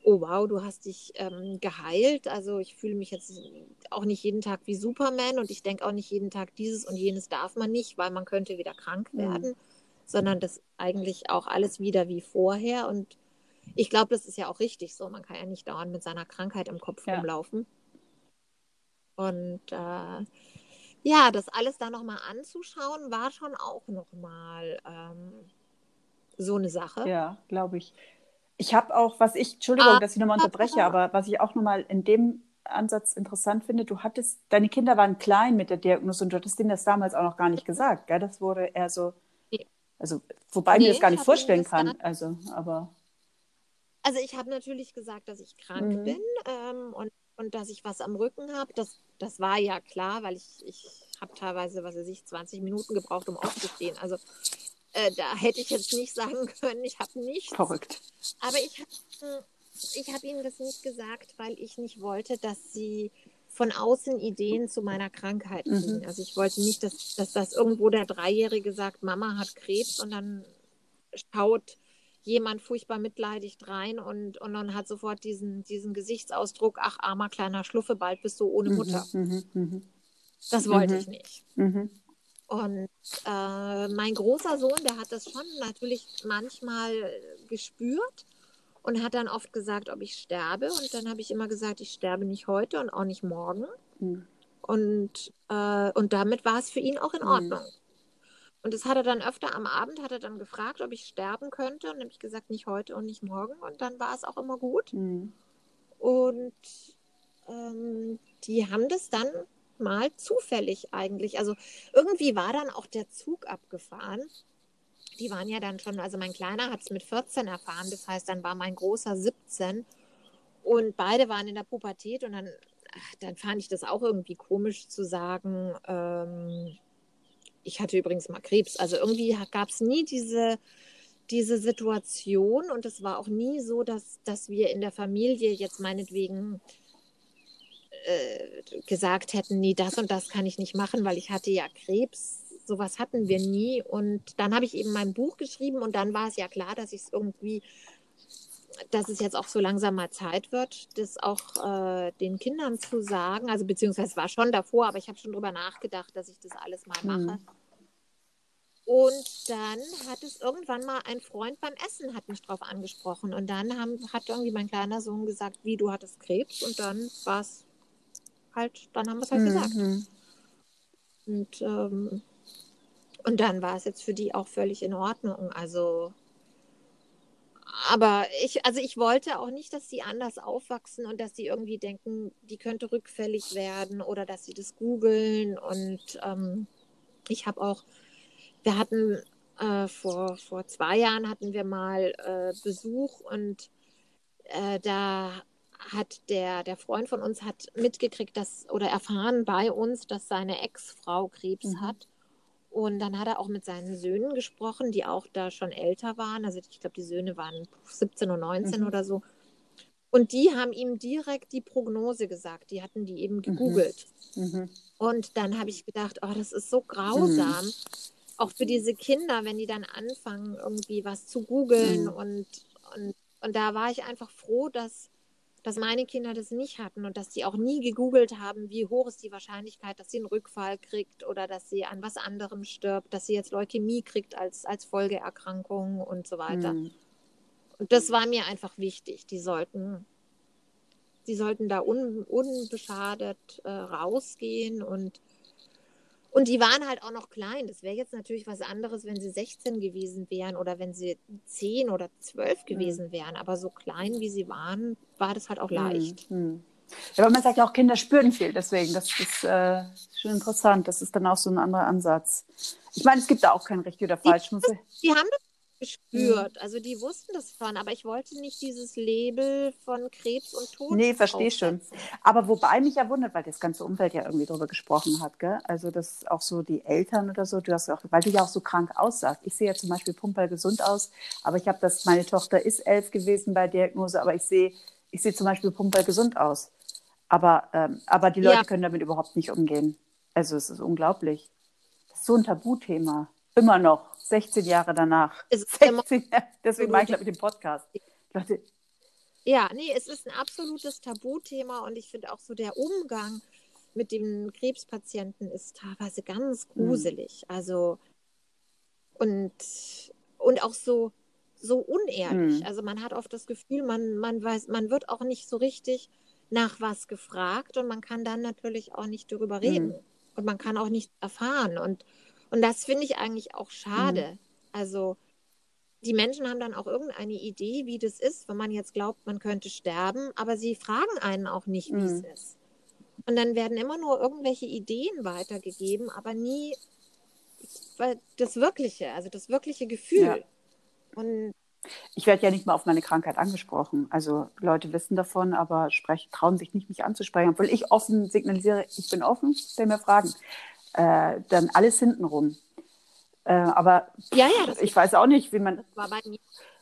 Speaker 2: oh wow, du hast dich ähm, geheilt. Also ich fühle mich jetzt auch nicht jeden Tag wie Superman und ich denke auch nicht jeden Tag, dieses und jenes darf man nicht, weil man könnte wieder krank mhm. werden, mhm. sondern das eigentlich auch alles wieder wie vorher. Und ich glaube, das ist ja auch richtig so. Man kann ja nicht dauernd mit seiner Krankheit im Kopf ja. rumlaufen. Und äh, ja, das alles da nochmal anzuschauen, war schon auch nochmal ähm, so eine Sache.
Speaker 1: Ja, glaube ich. Ich habe auch, was ich, Entschuldigung, ah, dass ich nochmal unterbreche, ah, aber was ich auch nochmal in dem Ansatz interessant finde, du hattest, deine Kinder waren klein mit der Diagnose und du hattest denen das damals auch noch gar nicht gesagt, gell? Das wurde eher so, also, wobei nee, mir das gar nicht vorstellen kann, also, aber.
Speaker 2: Also ich habe natürlich gesagt, dass ich krank mhm. bin ähm, und, und dass ich was am Rücken habe. Das das war ja klar, weil ich, ich habe teilweise, was weiß ich, 20 Minuten gebraucht, um aufzustehen. Also äh, da hätte ich jetzt nicht sagen können, ich habe nichts.
Speaker 1: Verrückt.
Speaker 2: Aber ich hatte ich habe ihnen das nicht gesagt, weil ich nicht wollte, dass sie von außen Ideen zu meiner Krankheit kriegen. Mhm. Also ich wollte nicht, dass, dass das irgendwo der Dreijährige sagt, Mama hat Krebs und dann schaut jemand furchtbar mitleidig rein und, und dann hat sofort diesen, diesen Gesichtsausdruck, ach armer kleiner Schluffe, bald bist du ohne mhm, Mutter. Mhm, mh, das wollte mhm. ich nicht. Mhm. Und äh, mein großer Sohn, der hat das schon natürlich manchmal gespürt und hat dann oft gesagt, ob ich sterbe. Und dann habe ich immer gesagt, ich sterbe nicht heute und auch nicht morgen. Mhm. Und, äh, und damit war es für ihn auch in mhm. Ordnung. Mhm. Und das hat er dann öfter am Abend, hat er dann gefragt, ob ich sterben könnte. Und habe ich gesagt, nicht heute und nicht morgen. Und dann war es auch immer gut. Mhm. Und ähm, die haben das dann mal zufällig eigentlich. Also irgendwie war dann auch der Zug abgefahren. Die waren ja dann schon, also mein Kleiner hat es mit 14 erfahren, das heißt, dann war mein Großer 17 und beide waren in der Pubertät und dann, dann fand ich das auch irgendwie komisch zu sagen, ähm, ich hatte übrigens mal Krebs. Also irgendwie gab es nie diese, diese Situation und es war auch nie so, dass, dass wir in der Familie jetzt meinetwegen äh, gesagt hätten, nee, das und das kann ich nicht machen, weil ich hatte ja Krebs. Sowas hatten wir nie. Und dann habe ich eben mein Buch geschrieben und dann war es ja klar, dass ich es irgendwie, dass es jetzt auch so langsam mal Zeit wird, das auch äh, den Kindern zu sagen. Also beziehungsweise es war schon davor, aber ich habe schon drüber nachgedacht, dass ich das alles mal mache. Hm. Und dann hat es irgendwann mal ein Freund beim Essen hat mich drauf angesprochen. Und dann haben, hat irgendwie mein kleiner Sohn gesagt, wie du hattest Krebs. Und dann war es halt, dann haben wir es halt mhm. gesagt. Und, ähm, und dann war es jetzt für die auch völlig in Ordnung. Also, aber ich, also ich wollte auch nicht, dass sie anders aufwachsen und dass sie irgendwie denken, die könnte rückfällig werden oder dass sie das googeln. Und ähm, ich habe auch wir hatten äh, vor, vor zwei Jahren hatten wir mal äh, Besuch und äh, da hat der, der Freund von uns hat mitgekriegt, dass oder erfahren bei uns, dass seine Ex-Frau Krebs mhm. hat. Und dann hat er auch mit seinen Söhnen gesprochen, die auch da schon älter waren. Also ich glaube, die Söhne waren 17 und 19 mhm. oder so. Und die haben ihm direkt die Prognose gesagt. Die hatten die eben mhm. gegoogelt. Mhm. Und dann habe ich gedacht, oh, das ist so grausam. Mhm auch für diese Kinder, wenn die dann anfangen, irgendwie was zu googeln mhm. und, und, und da war ich einfach froh, dass, dass meine Kinder das nicht hatten und dass sie auch nie gegoogelt haben, wie hoch ist die Wahrscheinlichkeit, dass sie einen Rückfall kriegt oder dass sie an was anderem stirbt, dass sie jetzt Leukämie kriegt als, als Folgeerkrankung und so weiter. Mhm. Und das war mir einfach wichtig. Die sollten, die sollten da un, unbeschadet äh, rausgehen und und die waren halt auch noch klein. Das wäre jetzt natürlich was anderes, wenn sie 16 gewesen wären oder wenn sie 10 oder 12 hm. gewesen wären. Aber so klein wie sie waren, war das halt auch hm, leicht. Mhm.
Speaker 1: Ja, aber man sagt ja auch, Kinder spüren viel, deswegen. Das ist äh, schon interessant. Das ist dann auch so ein anderer Ansatz. Ich meine, es gibt da auch kein richtig oder falsch.
Speaker 2: Die, die haben das gespürt. Mhm. Also die wussten das von, aber ich wollte nicht dieses Label von Krebs und Tod.
Speaker 1: Nee, verstehe schon. Aber wobei mich ja wundert, weil das ganze Umfeld ja irgendwie darüber gesprochen hat, gell? Also das auch so die Eltern oder so, du hast auch, weil du ja auch so krank aussahst. Ich sehe ja zum Beispiel pumperl gesund aus, aber ich habe das, meine Tochter ist elf gewesen bei Diagnose, aber ich sehe, ich sehe zum Beispiel pumperl gesund aus. Aber, ähm, aber die Leute ja. können damit überhaupt nicht umgehen. Also es ist unglaublich. Das ist so ein Tabuthema. Immer noch, 16 Jahre danach. 16, deswegen mache ich, glaube ich, den Podcast. Leute.
Speaker 2: Ja, nee, es ist ein absolutes Tabuthema und ich finde auch so der Umgang mit den Krebspatienten ist teilweise ganz mhm. gruselig. Mhm. Also und, und auch so, so unehrlich. Mhm. Also man hat oft das Gefühl, man, man weiß, man wird auch nicht so richtig nach was gefragt und man kann dann natürlich auch nicht darüber reden. Mhm. Und man kann auch nichts erfahren. Und und das finde ich eigentlich auch schade. Mhm. Also die Menschen haben dann auch irgendeine Idee, wie das ist, wenn man jetzt glaubt, man könnte sterben, aber sie fragen einen auch nicht, wie mhm. es ist. Und dann werden immer nur irgendwelche Ideen weitergegeben, aber nie das Wirkliche, also das wirkliche Gefühl. Ja.
Speaker 1: Und ich werde ja nicht mal auf meine Krankheit angesprochen. Also Leute wissen davon, aber sprechen, trauen sich nicht, mich anzusprechen, obwohl ich offen signalisiere, ich bin offen, stell mir Fragen äh, dann alles hintenrum. Äh, aber ja, ja, ich weiß auch nicht, wie man.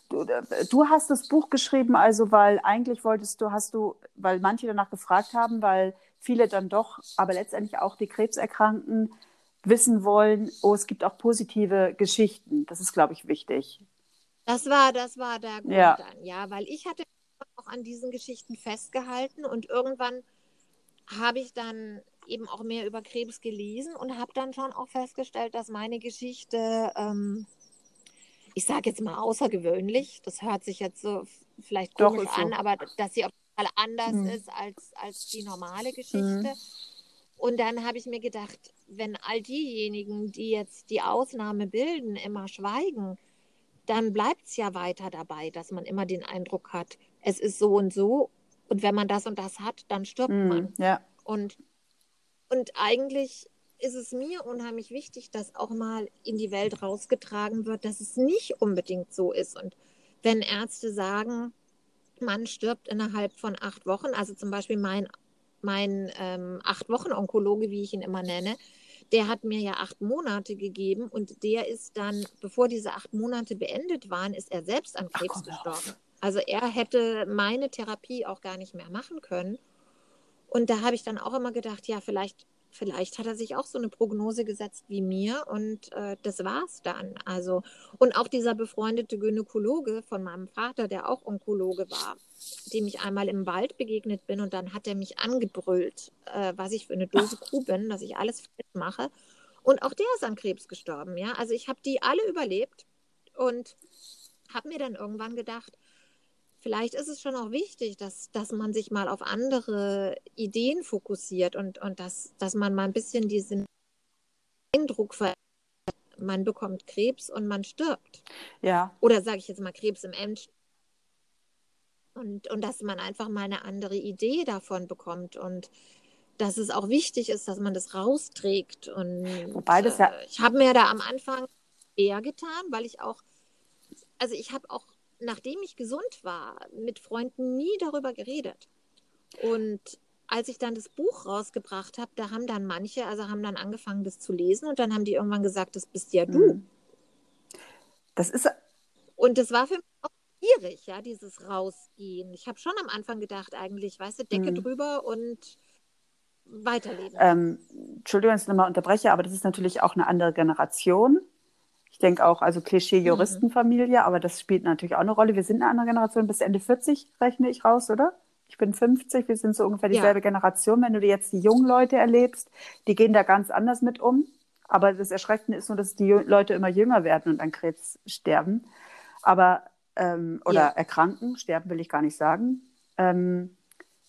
Speaker 1: du, du, hast das Buch geschrieben, also weil eigentlich wolltest du, hast du, weil manche danach gefragt haben, weil viele dann doch, aber letztendlich auch die Krebserkrankten wissen wollen, oh, es gibt auch positive Geschichten. Das ist, glaube ich, wichtig.
Speaker 2: Das war, das war der Grund ja. dann, ja, weil ich hatte auch an diesen Geschichten festgehalten und irgendwann habe ich dann eben auch mehr über Krebs gelesen und habe dann schon auch festgestellt, dass meine Geschichte, ähm, ich sage jetzt mal außergewöhnlich, das hört sich jetzt so vielleicht komisch Doch, an, so. aber dass sie auf jeden Fall anders mhm. ist als, als die normale Geschichte. Mhm. Und dann habe ich mir gedacht, wenn all diejenigen, die jetzt die Ausnahme bilden, immer schweigen, dann bleibt es ja weiter dabei, dass man immer den Eindruck hat, es ist so und so. Und wenn man das und das hat, dann stirbt mm, man.
Speaker 1: Ja.
Speaker 2: Und, und eigentlich ist es mir unheimlich wichtig, dass auch mal in die Welt rausgetragen wird, dass es nicht unbedingt so ist. Und wenn Ärzte sagen, man stirbt innerhalb von acht Wochen, also zum Beispiel mein, mein ähm, Acht-Wochen-Onkologe, wie ich ihn immer nenne, der hat mir ja acht Monate gegeben und der ist dann, bevor diese acht Monate beendet waren, ist er selbst an Krebs Ach, gestorben. Also er hätte meine Therapie auch gar nicht mehr machen können. Und da habe ich dann auch immer gedacht, ja, vielleicht, vielleicht hat er sich auch so eine Prognose gesetzt wie mir und äh, das war's dann. Also, und auch dieser befreundete Gynäkologe von meinem Vater, der auch Onkologe war, dem ich einmal im Wald begegnet bin und dann hat er mich angebrüllt, äh, was ich für eine doofe Kuh bin, dass ich alles falsch mache. Und auch der ist an Krebs gestorben, ja. Also ich habe die alle überlebt und habe mir dann irgendwann gedacht, vielleicht ist es schon auch wichtig, dass, dass man sich mal auf andere Ideen fokussiert und, und dass, dass man mal ein bisschen diesen Eindruck verändert. Man bekommt Krebs und man stirbt.
Speaker 1: Ja.
Speaker 2: Oder sage ich jetzt mal Krebs im End. Und, und dass man einfach mal eine andere Idee davon bekommt und dass es auch wichtig ist, dass man das rausträgt. Und
Speaker 1: Wobei das ja
Speaker 2: äh, ich habe mir da am Anfang eher getan, weil ich auch, also ich habe auch nachdem ich gesund war, mit Freunden nie darüber geredet. Und als ich dann das Buch rausgebracht habe, da haben dann manche, also haben dann angefangen, das zu lesen und dann haben die irgendwann gesagt, das bist ja du. Hm.
Speaker 1: Das ist.
Speaker 2: Und das war für mich auch schwierig, ja, dieses Rausgehen. Ich habe schon am Anfang gedacht, eigentlich, weißt du, Decke hm. drüber und weiterleben.
Speaker 1: Ähm, Entschuldigung, dass ich nochmal unterbreche, aber das ist natürlich auch eine andere Generation. Ich denke auch, also Klischee-Juristenfamilie, mhm. aber das spielt natürlich auch eine Rolle. Wir sind eine andere Generation, bis Ende 40 rechne ich raus, oder? Ich bin 50, wir sind so ungefähr dieselbe ja. Generation. Wenn du jetzt die jungen Leute erlebst, die gehen da ganz anders mit um. Aber das Erschreckende ist nur, dass die Leute immer jünger werden und an Krebs sterben. Aber, ähm, oder ja. erkranken, sterben will ich gar nicht sagen. Ähm,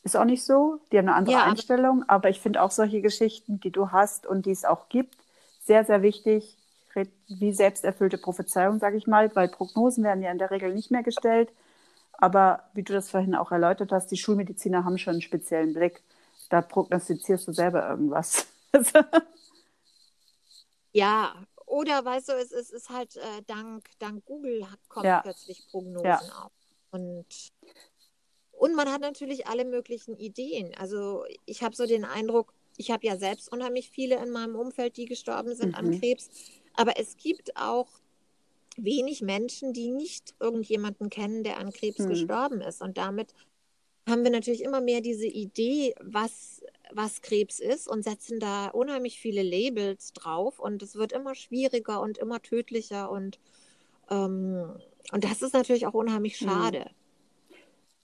Speaker 1: ist auch nicht so. Die haben eine andere ja, Einstellung. Aber ich finde auch solche Geschichten, die du hast und die es auch gibt, sehr, sehr wichtig, wie selbsterfüllte Prophezeiung, sage ich mal, weil Prognosen werden ja in der Regel nicht mehr gestellt. Aber wie du das vorhin auch erläutert hast, die Schulmediziner haben schon einen speziellen Blick. Da prognostizierst du selber irgendwas.
Speaker 2: ja, oder weißt du, es, es ist halt äh, dank, dank Google kommen ja. plötzlich Prognosen ja. auf. Und, und man hat natürlich alle möglichen Ideen. Also ich habe so den Eindruck, ich habe ja selbst unheimlich viele in meinem Umfeld, die gestorben sind mhm. an Krebs. Aber es gibt auch wenig Menschen, die nicht irgendjemanden kennen, der an Krebs hm. gestorben ist. Und damit haben wir natürlich immer mehr diese Idee, was, was Krebs ist und setzen da unheimlich viele Labels drauf. Und es wird immer schwieriger und immer tödlicher. Und, ähm, und das ist natürlich auch unheimlich hm. schade.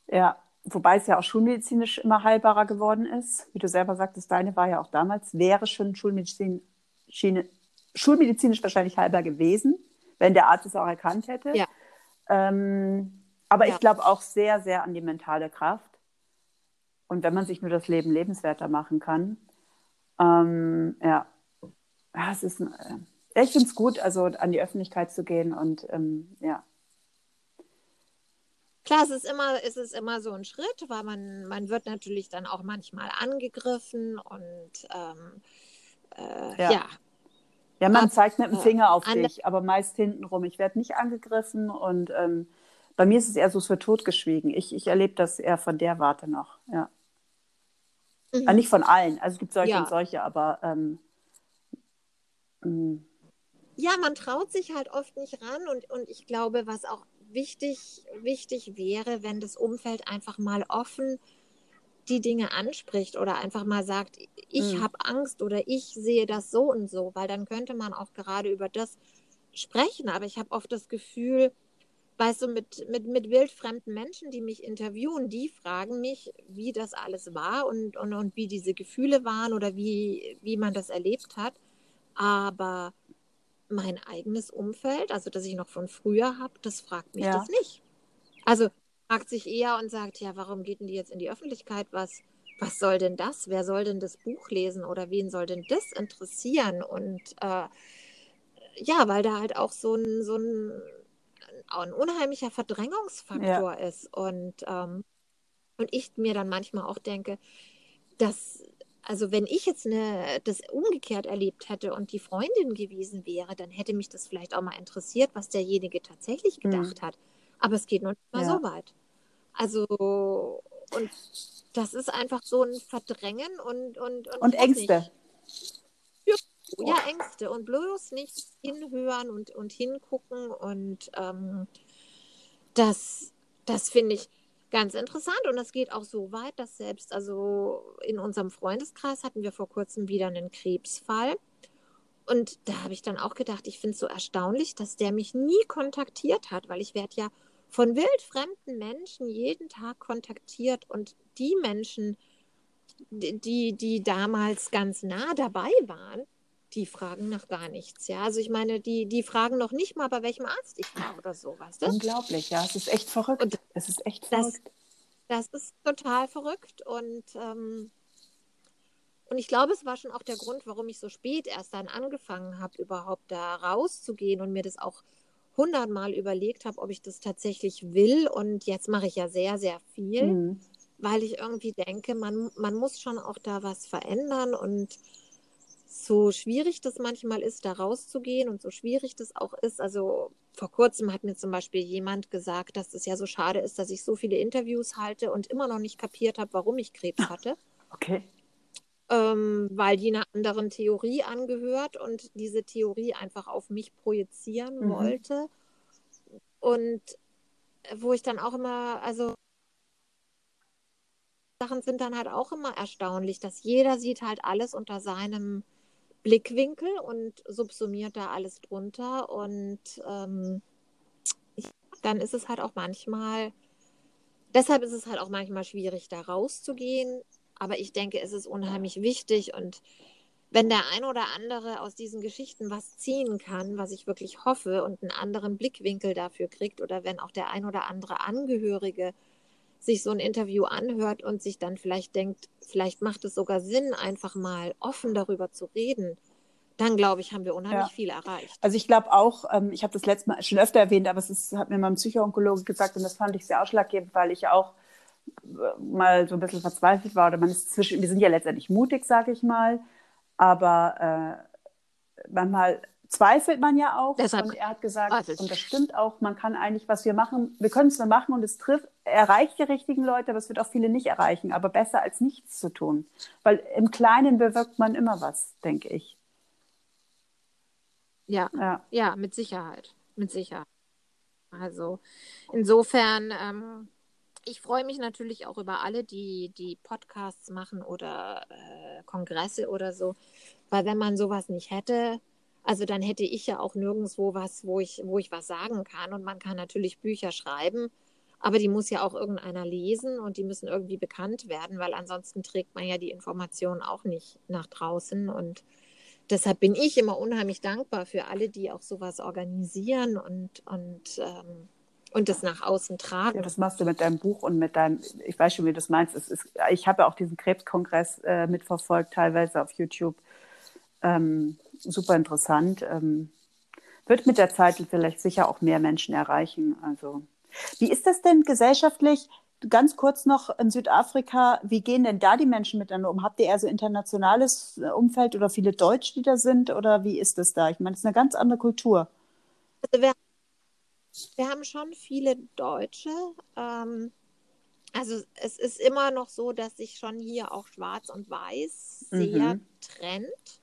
Speaker 1: Ja, wobei es ja auch schulmedizinisch immer heilbarer geworden ist. Wie du selber sagtest, deine war ja auch damals, wäre schon Schulmedizin, schulmedizinisch wahrscheinlich halber gewesen, wenn der Arzt es auch erkannt hätte.
Speaker 2: Ja.
Speaker 1: Ähm, aber ja. ich glaube auch sehr, sehr an die mentale Kraft. Und wenn man sich nur das Leben lebenswerter machen kann. Ähm, ja. ja, es ist, äh, ich finde es gut, also an die Öffentlichkeit zu gehen und ähm, ja.
Speaker 2: Klar, es ist immer, es ist immer so ein Schritt, weil man, man wird natürlich dann auch manchmal angegriffen und ähm, äh, ja. ja.
Speaker 1: Ja, man zeigt mit dem Finger auf dich, aber meist hintenrum. Ich werde nicht angegriffen und ähm, bei mir ist es eher so, es wird totgeschwiegen. Ich, ich erlebe das eher von der Warte noch, ja. Mhm. Ah, nicht von allen, also es gibt solche ja. und solche, aber ähm,
Speaker 2: mm. ja, man traut sich halt oft nicht ran und, und ich glaube, was auch wichtig, wichtig wäre, wenn das Umfeld einfach mal offen die Dinge anspricht oder einfach mal sagt, ich mhm. habe Angst oder ich sehe das so und so, weil dann könnte man auch gerade über das sprechen. Aber ich habe oft das Gefühl, weißt du, mit, mit, mit wildfremden Menschen, die mich interviewen, die fragen mich, wie das alles war und, und, und wie diese Gefühle waren oder wie, wie man das erlebt hat. Aber mein eigenes Umfeld, also das ich noch von früher habe, das fragt mich ja. das nicht. Also fragt sich eher und sagt, ja, warum geht denn die jetzt in die Öffentlichkeit? Was, was soll denn das? Wer soll denn das Buch lesen oder wen soll denn das interessieren? Und äh, ja, weil da halt auch so ein, so ein, ein unheimlicher Verdrängungsfaktor ja. ist. Und, ähm, und ich mir dann manchmal auch denke, dass also wenn ich jetzt eine, das umgekehrt erlebt hätte und die Freundin gewesen wäre, dann hätte mich das vielleicht auch mal interessiert, was derjenige tatsächlich mhm. gedacht mhm. hat. Aber es geht noch nicht mal ja. so weit. Also, und das ist einfach so ein Verdrängen und Und,
Speaker 1: und, und Ängste.
Speaker 2: Ja, Ängste. Und bloß nicht hinhören und, und hingucken. Und ähm, das, das finde ich ganz interessant. Und das geht auch so weit, dass selbst, also in unserem Freundeskreis hatten wir vor kurzem wieder einen Krebsfall. Und da habe ich dann auch gedacht, ich finde es so erstaunlich, dass der mich nie kontaktiert hat, weil ich werde ja von wildfremden Menschen jeden Tag kontaktiert und die Menschen, die, die damals ganz nah dabei waren, die fragen nach gar nichts. Ja, also ich meine, die, die fragen noch nicht mal, bei welchem Arzt ich war oder so, weißt du?
Speaker 1: Unglaublich, ja, es ist echt verrückt. Und es ist echt verrückt.
Speaker 2: Das, das ist total verrückt und ähm, und ich glaube, es war schon auch der Grund, warum ich so spät erst dann angefangen habe, überhaupt da rauszugehen und mir das auch hundertmal überlegt habe, ob ich das tatsächlich will. Und jetzt mache ich ja sehr, sehr viel, mhm. weil ich irgendwie denke, man, man muss schon auch da was verändern. Und so schwierig das manchmal ist, da rauszugehen und so schwierig das auch ist. Also vor kurzem hat mir zum Beispiel jemand gesagt, dass es ja so schade ist, dass ich so viele Interviews halte und immer noch nicht kapiert habe, warum ich Krebs hatte.
Speaker 1: Okay
Speaker 2: ähm, weil die einer anderen Theorie angehört und diese Theorie einfach auf mich projizieren mhm. wollte. Und wo ich dann auch immer, also Sachen sind dann halt auch immer erstaunlich, dass jeder sieht halt alles unter seinem Blickwinkel und subsumiert da alles drunter. Und ähm, ich, dann ist es halt auch manchmal, deshalb ist es halt auch manchmal schwierig, da rauszugehen. Aber ich denke, es ist unheimlich wichtig und wenn der ein oder andere aus diesen Geschichten was ziehen kann, was ich wirklich hoffe und einen anderen Blickwinkel dafür kriegt oder wenn auch der ein oder andere Angehörige sich so ein Interview anhört und sich dann vielleicht denkt, vielleicht macht es sogar Sinn, einfach mal offen darüber zu reden, dann glaube ich, haben wir unheimlich ja. viel erreicht.
Speaker 1: Also ich glaube auch, ähm, ich habe das letzte Mal schon öfter erwähnt, aber es ist, hat mir mein Psychoonkologe gesagt und das fand ich sehr ausschlaggebend, weil ich auch mal so ein bisschen verzweifelt war oder man ist zwischen, wir sind ja letztendlich mutig, sage ich mal, aber äh, manchmal zweifelt man ja auch. Deshalb und er hat gesagt, wartet. und das stimmt auch, man kann eigentlich, was wir machen, wir können es nur machen und es trifft, erreicht die richtigen Leute, aber es wird auch viele nicht erreichen, aber besser als nichts zu tun. Weil im Kleinen bewirkt man immer was, denke ich.
Speaker 2: Ja, ja, ja mit Sicherheit. Mit Sicherheit. Also insofern ähm, ich freue mich natürlich auch über alle, die, die Podcasts machen oder äh, Kongresse oder so, weil wenn man sowas nicht hätte, also dann hätte ich ja auch nirgendwo was, wo ich, wo ich was sagen kann. Und man kann natürlich Bücher schreiben, aber die muss ja auch irgendeiner lesen und die müssen irgendwie bekannt werden, weil ansonsten trägt man ja die Informationen auch nicht nach draußen. Und deshalb bin ich immer unheimlich dankbar für alle, die auch sowas organisieren und, und ähm, und das nach außen tragen.
Speaker 1: Ja, das machst du mit deinem Buch und mit deinem, ich weiß schon, wie du das meinst. Es ist, ich habe ja auch diesen Krebskongress äh, mitverfolgt, teilweise auf YouTube. Ähm, super interessant. Ähm, wird mit der Zeit vielleicht sicher auch mehr Menschen erreichen. Also, wie ist das denn gesellschaftlich? Ganz kurz noch in Südafrika, wie gehen denn da die Menschen miteinander um? Habt ihr eher so internationales äh, Umfeld oder viele Deutsche, die da sind? Oder wie ist das da? Ich meine, es ist eine ganz andere Kultur.
Speaker 2: Also wir wir haben schon viele Deutsche. Ähm, also es ist immer noch so, dass sich schon hier auch Schwarz und Weiß sehr mhm. trennt.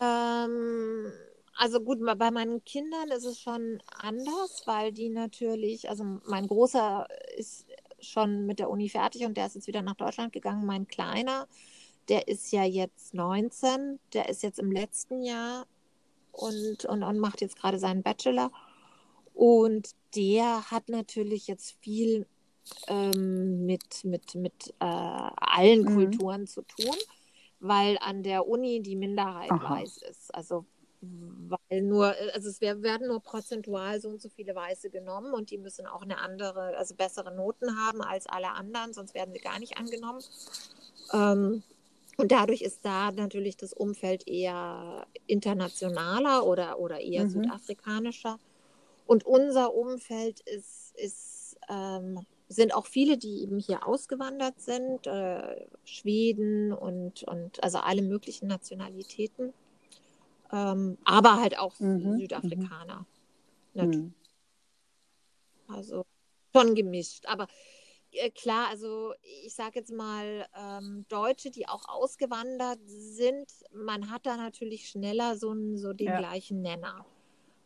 Speaker 2: Ähm, also gut, bei meinen Kindern ist es schon anders, weil die natürlich, also mein Großer ist schon mit der Uni fertig und der ist jetzt wieder nach Deutschland gegangen. Mein Kleiner, der ist ja jetzt 19, der ist jetzt im letzten Jahr und, und, und macht jetzt gerade seinen Bachelor. Und der hat natürlich jetzt viel ähm, mit, mit, mit äh, allen mhm. Kulturen zu tun, weil an der Uni die Minderheit Aha. weiß ist. Also weil nur, also es werden nur prozentual so und so viele Weiße genommen und die müssen auch eine andere, also bessere Noten haben als alle anderen, sonst werden sie gar nicht angenommen. Ähm, und dadurch ist da natürlich das Umfeld eher internationaler oder, oder eher mhm. südafrikanischer. Und unser Umfeld ist, ist ähm, sind auch viele, die eben hier ausgewandert sind, äh, Schweden und, und also alle möglichen Nationalitäten ähm, aber halt auch mhm. Südafrikaner. Mhm. Also schon gemischt. Aber äh, klar, also ich sage jetzt mal, ähm, Deutsche, die auch ausgewandert sind, man hat da natürlich schneller so, so den ja. gleichen Nenner.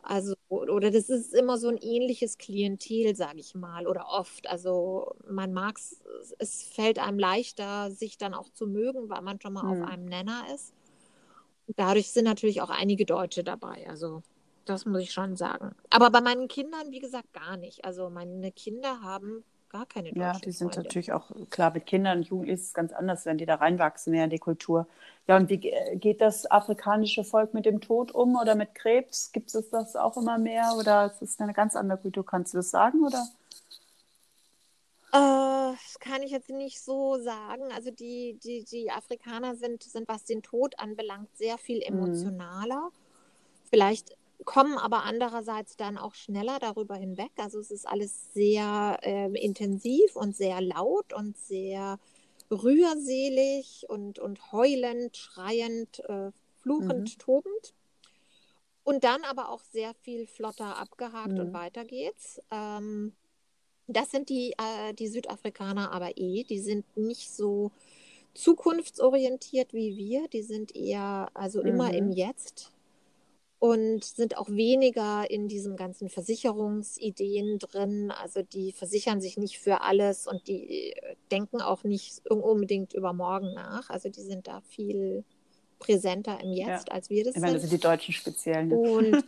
Speaker 2: Also, oder das ist immer so ein ähnliches Klientel, sage ich mal, oder oft. Also man mag es, es fällt einem leichter, sich dann auch zu mögen, weil man schon mal mhm. auf einem Nenner ist dadurch sind natürlich auch einige Deutsche dabei. Also das muss ich schon sagen. Aber bei meinen Kindern, wie gesagt, gar nicht. Also meine Kinder haben gar keine deutschen
Speaker 1: Ja, die sind Freunde. natürlich auch, klar, mit Kindern und Jugendlichen ist es ganz anders, wenn die da reinwachsen in die Kultur. Ja, und wie geht das afrikanische Volk mit dem Tod um oder mit Krebs? Gibt es das auch immer mehr oder ist es eine ganz andere Kultur? Kannst du das sagen oder?
Speaker 2: Äh, das kann ich jetzt nicht so sagen. Also die, die, die Afrikaner sind, sind, was den Tod anbelangt, sehr viel mhm. emotionaler. Mhm. Vielleicht kommen aber andererseits dann auch schneller darüber hinweg. Also es ist alles sehr äh, intensiv und sehr laut und sehr rührselig und, und heulend, schreiend, äh, fluchend, mhm. tobend. Und dann aber auch sehr viel flotter abgehakt mhm. und weiter geht's. Ähm, das sind die, äh, die Südafrikaner aber eh. Die sind nicht so zukunftsorientiert wie wir. Die sind eher, also mhm. immer im mhm. Jetzt und sind auch weniger in diesen ganzen Versicherungsideen drin. Also die versichern sich nicht für alles und die denken auch nicht unbedingt über morgen nach. Also die sind da viel präsenter im Jetzt, ja. als wir das
Speaker 1: ich meine,
Speaker 2: sind. Das
Speaker 1: sind die Deutschen speziell. Ne?
Speaker 2: Und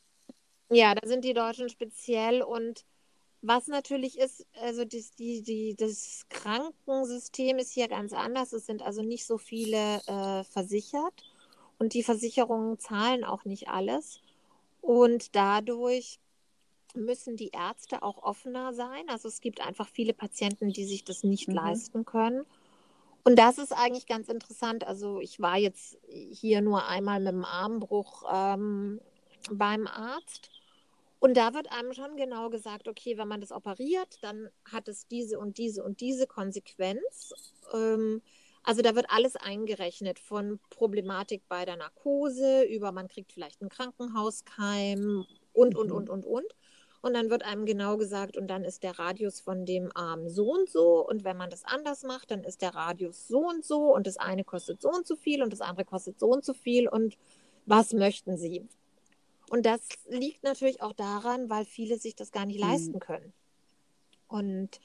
Speaker 2: ja, da sind die Deutschen speziell und was natürlich ist, also das, die, die, das Krankensystem ist hier ganz anders. Es sind also nicht so viele äh, versichert und die Versicherungen zahlen auch nicht alles. Und dadurch müssen die Ärzte auch offener sein. Also es gibt einfach viele Patienten, die sich das nicht mhm. leisten können. Und das ist eigentlich ganz interessant. Also ich war jetzt hier nur einmal mit dem Armbruch ähm, beim Arzt. Und da wird einem schon genau gesagt, okay, wenn man das operiert, dann hat es diese und diese und diese Konsequenz. Ähm, also da wird alles eingerechnet von Problematik bei der Narkose über man kriegt vielleicht einen Krankenhauskeim und, und, mhm. und, und, und. Und dann wird einem genau gesagt, und dann ist der Radius von dem Arm so und so. Und wenn man das anders macht, dann ist der Radius so und so. Und das eine kostet so und so viel und das andere kostet so und so viel. Und was möchten Sie? Und das liegt natürlich auch daran, weil viele sich das gar nicht mhm. leisten können. Und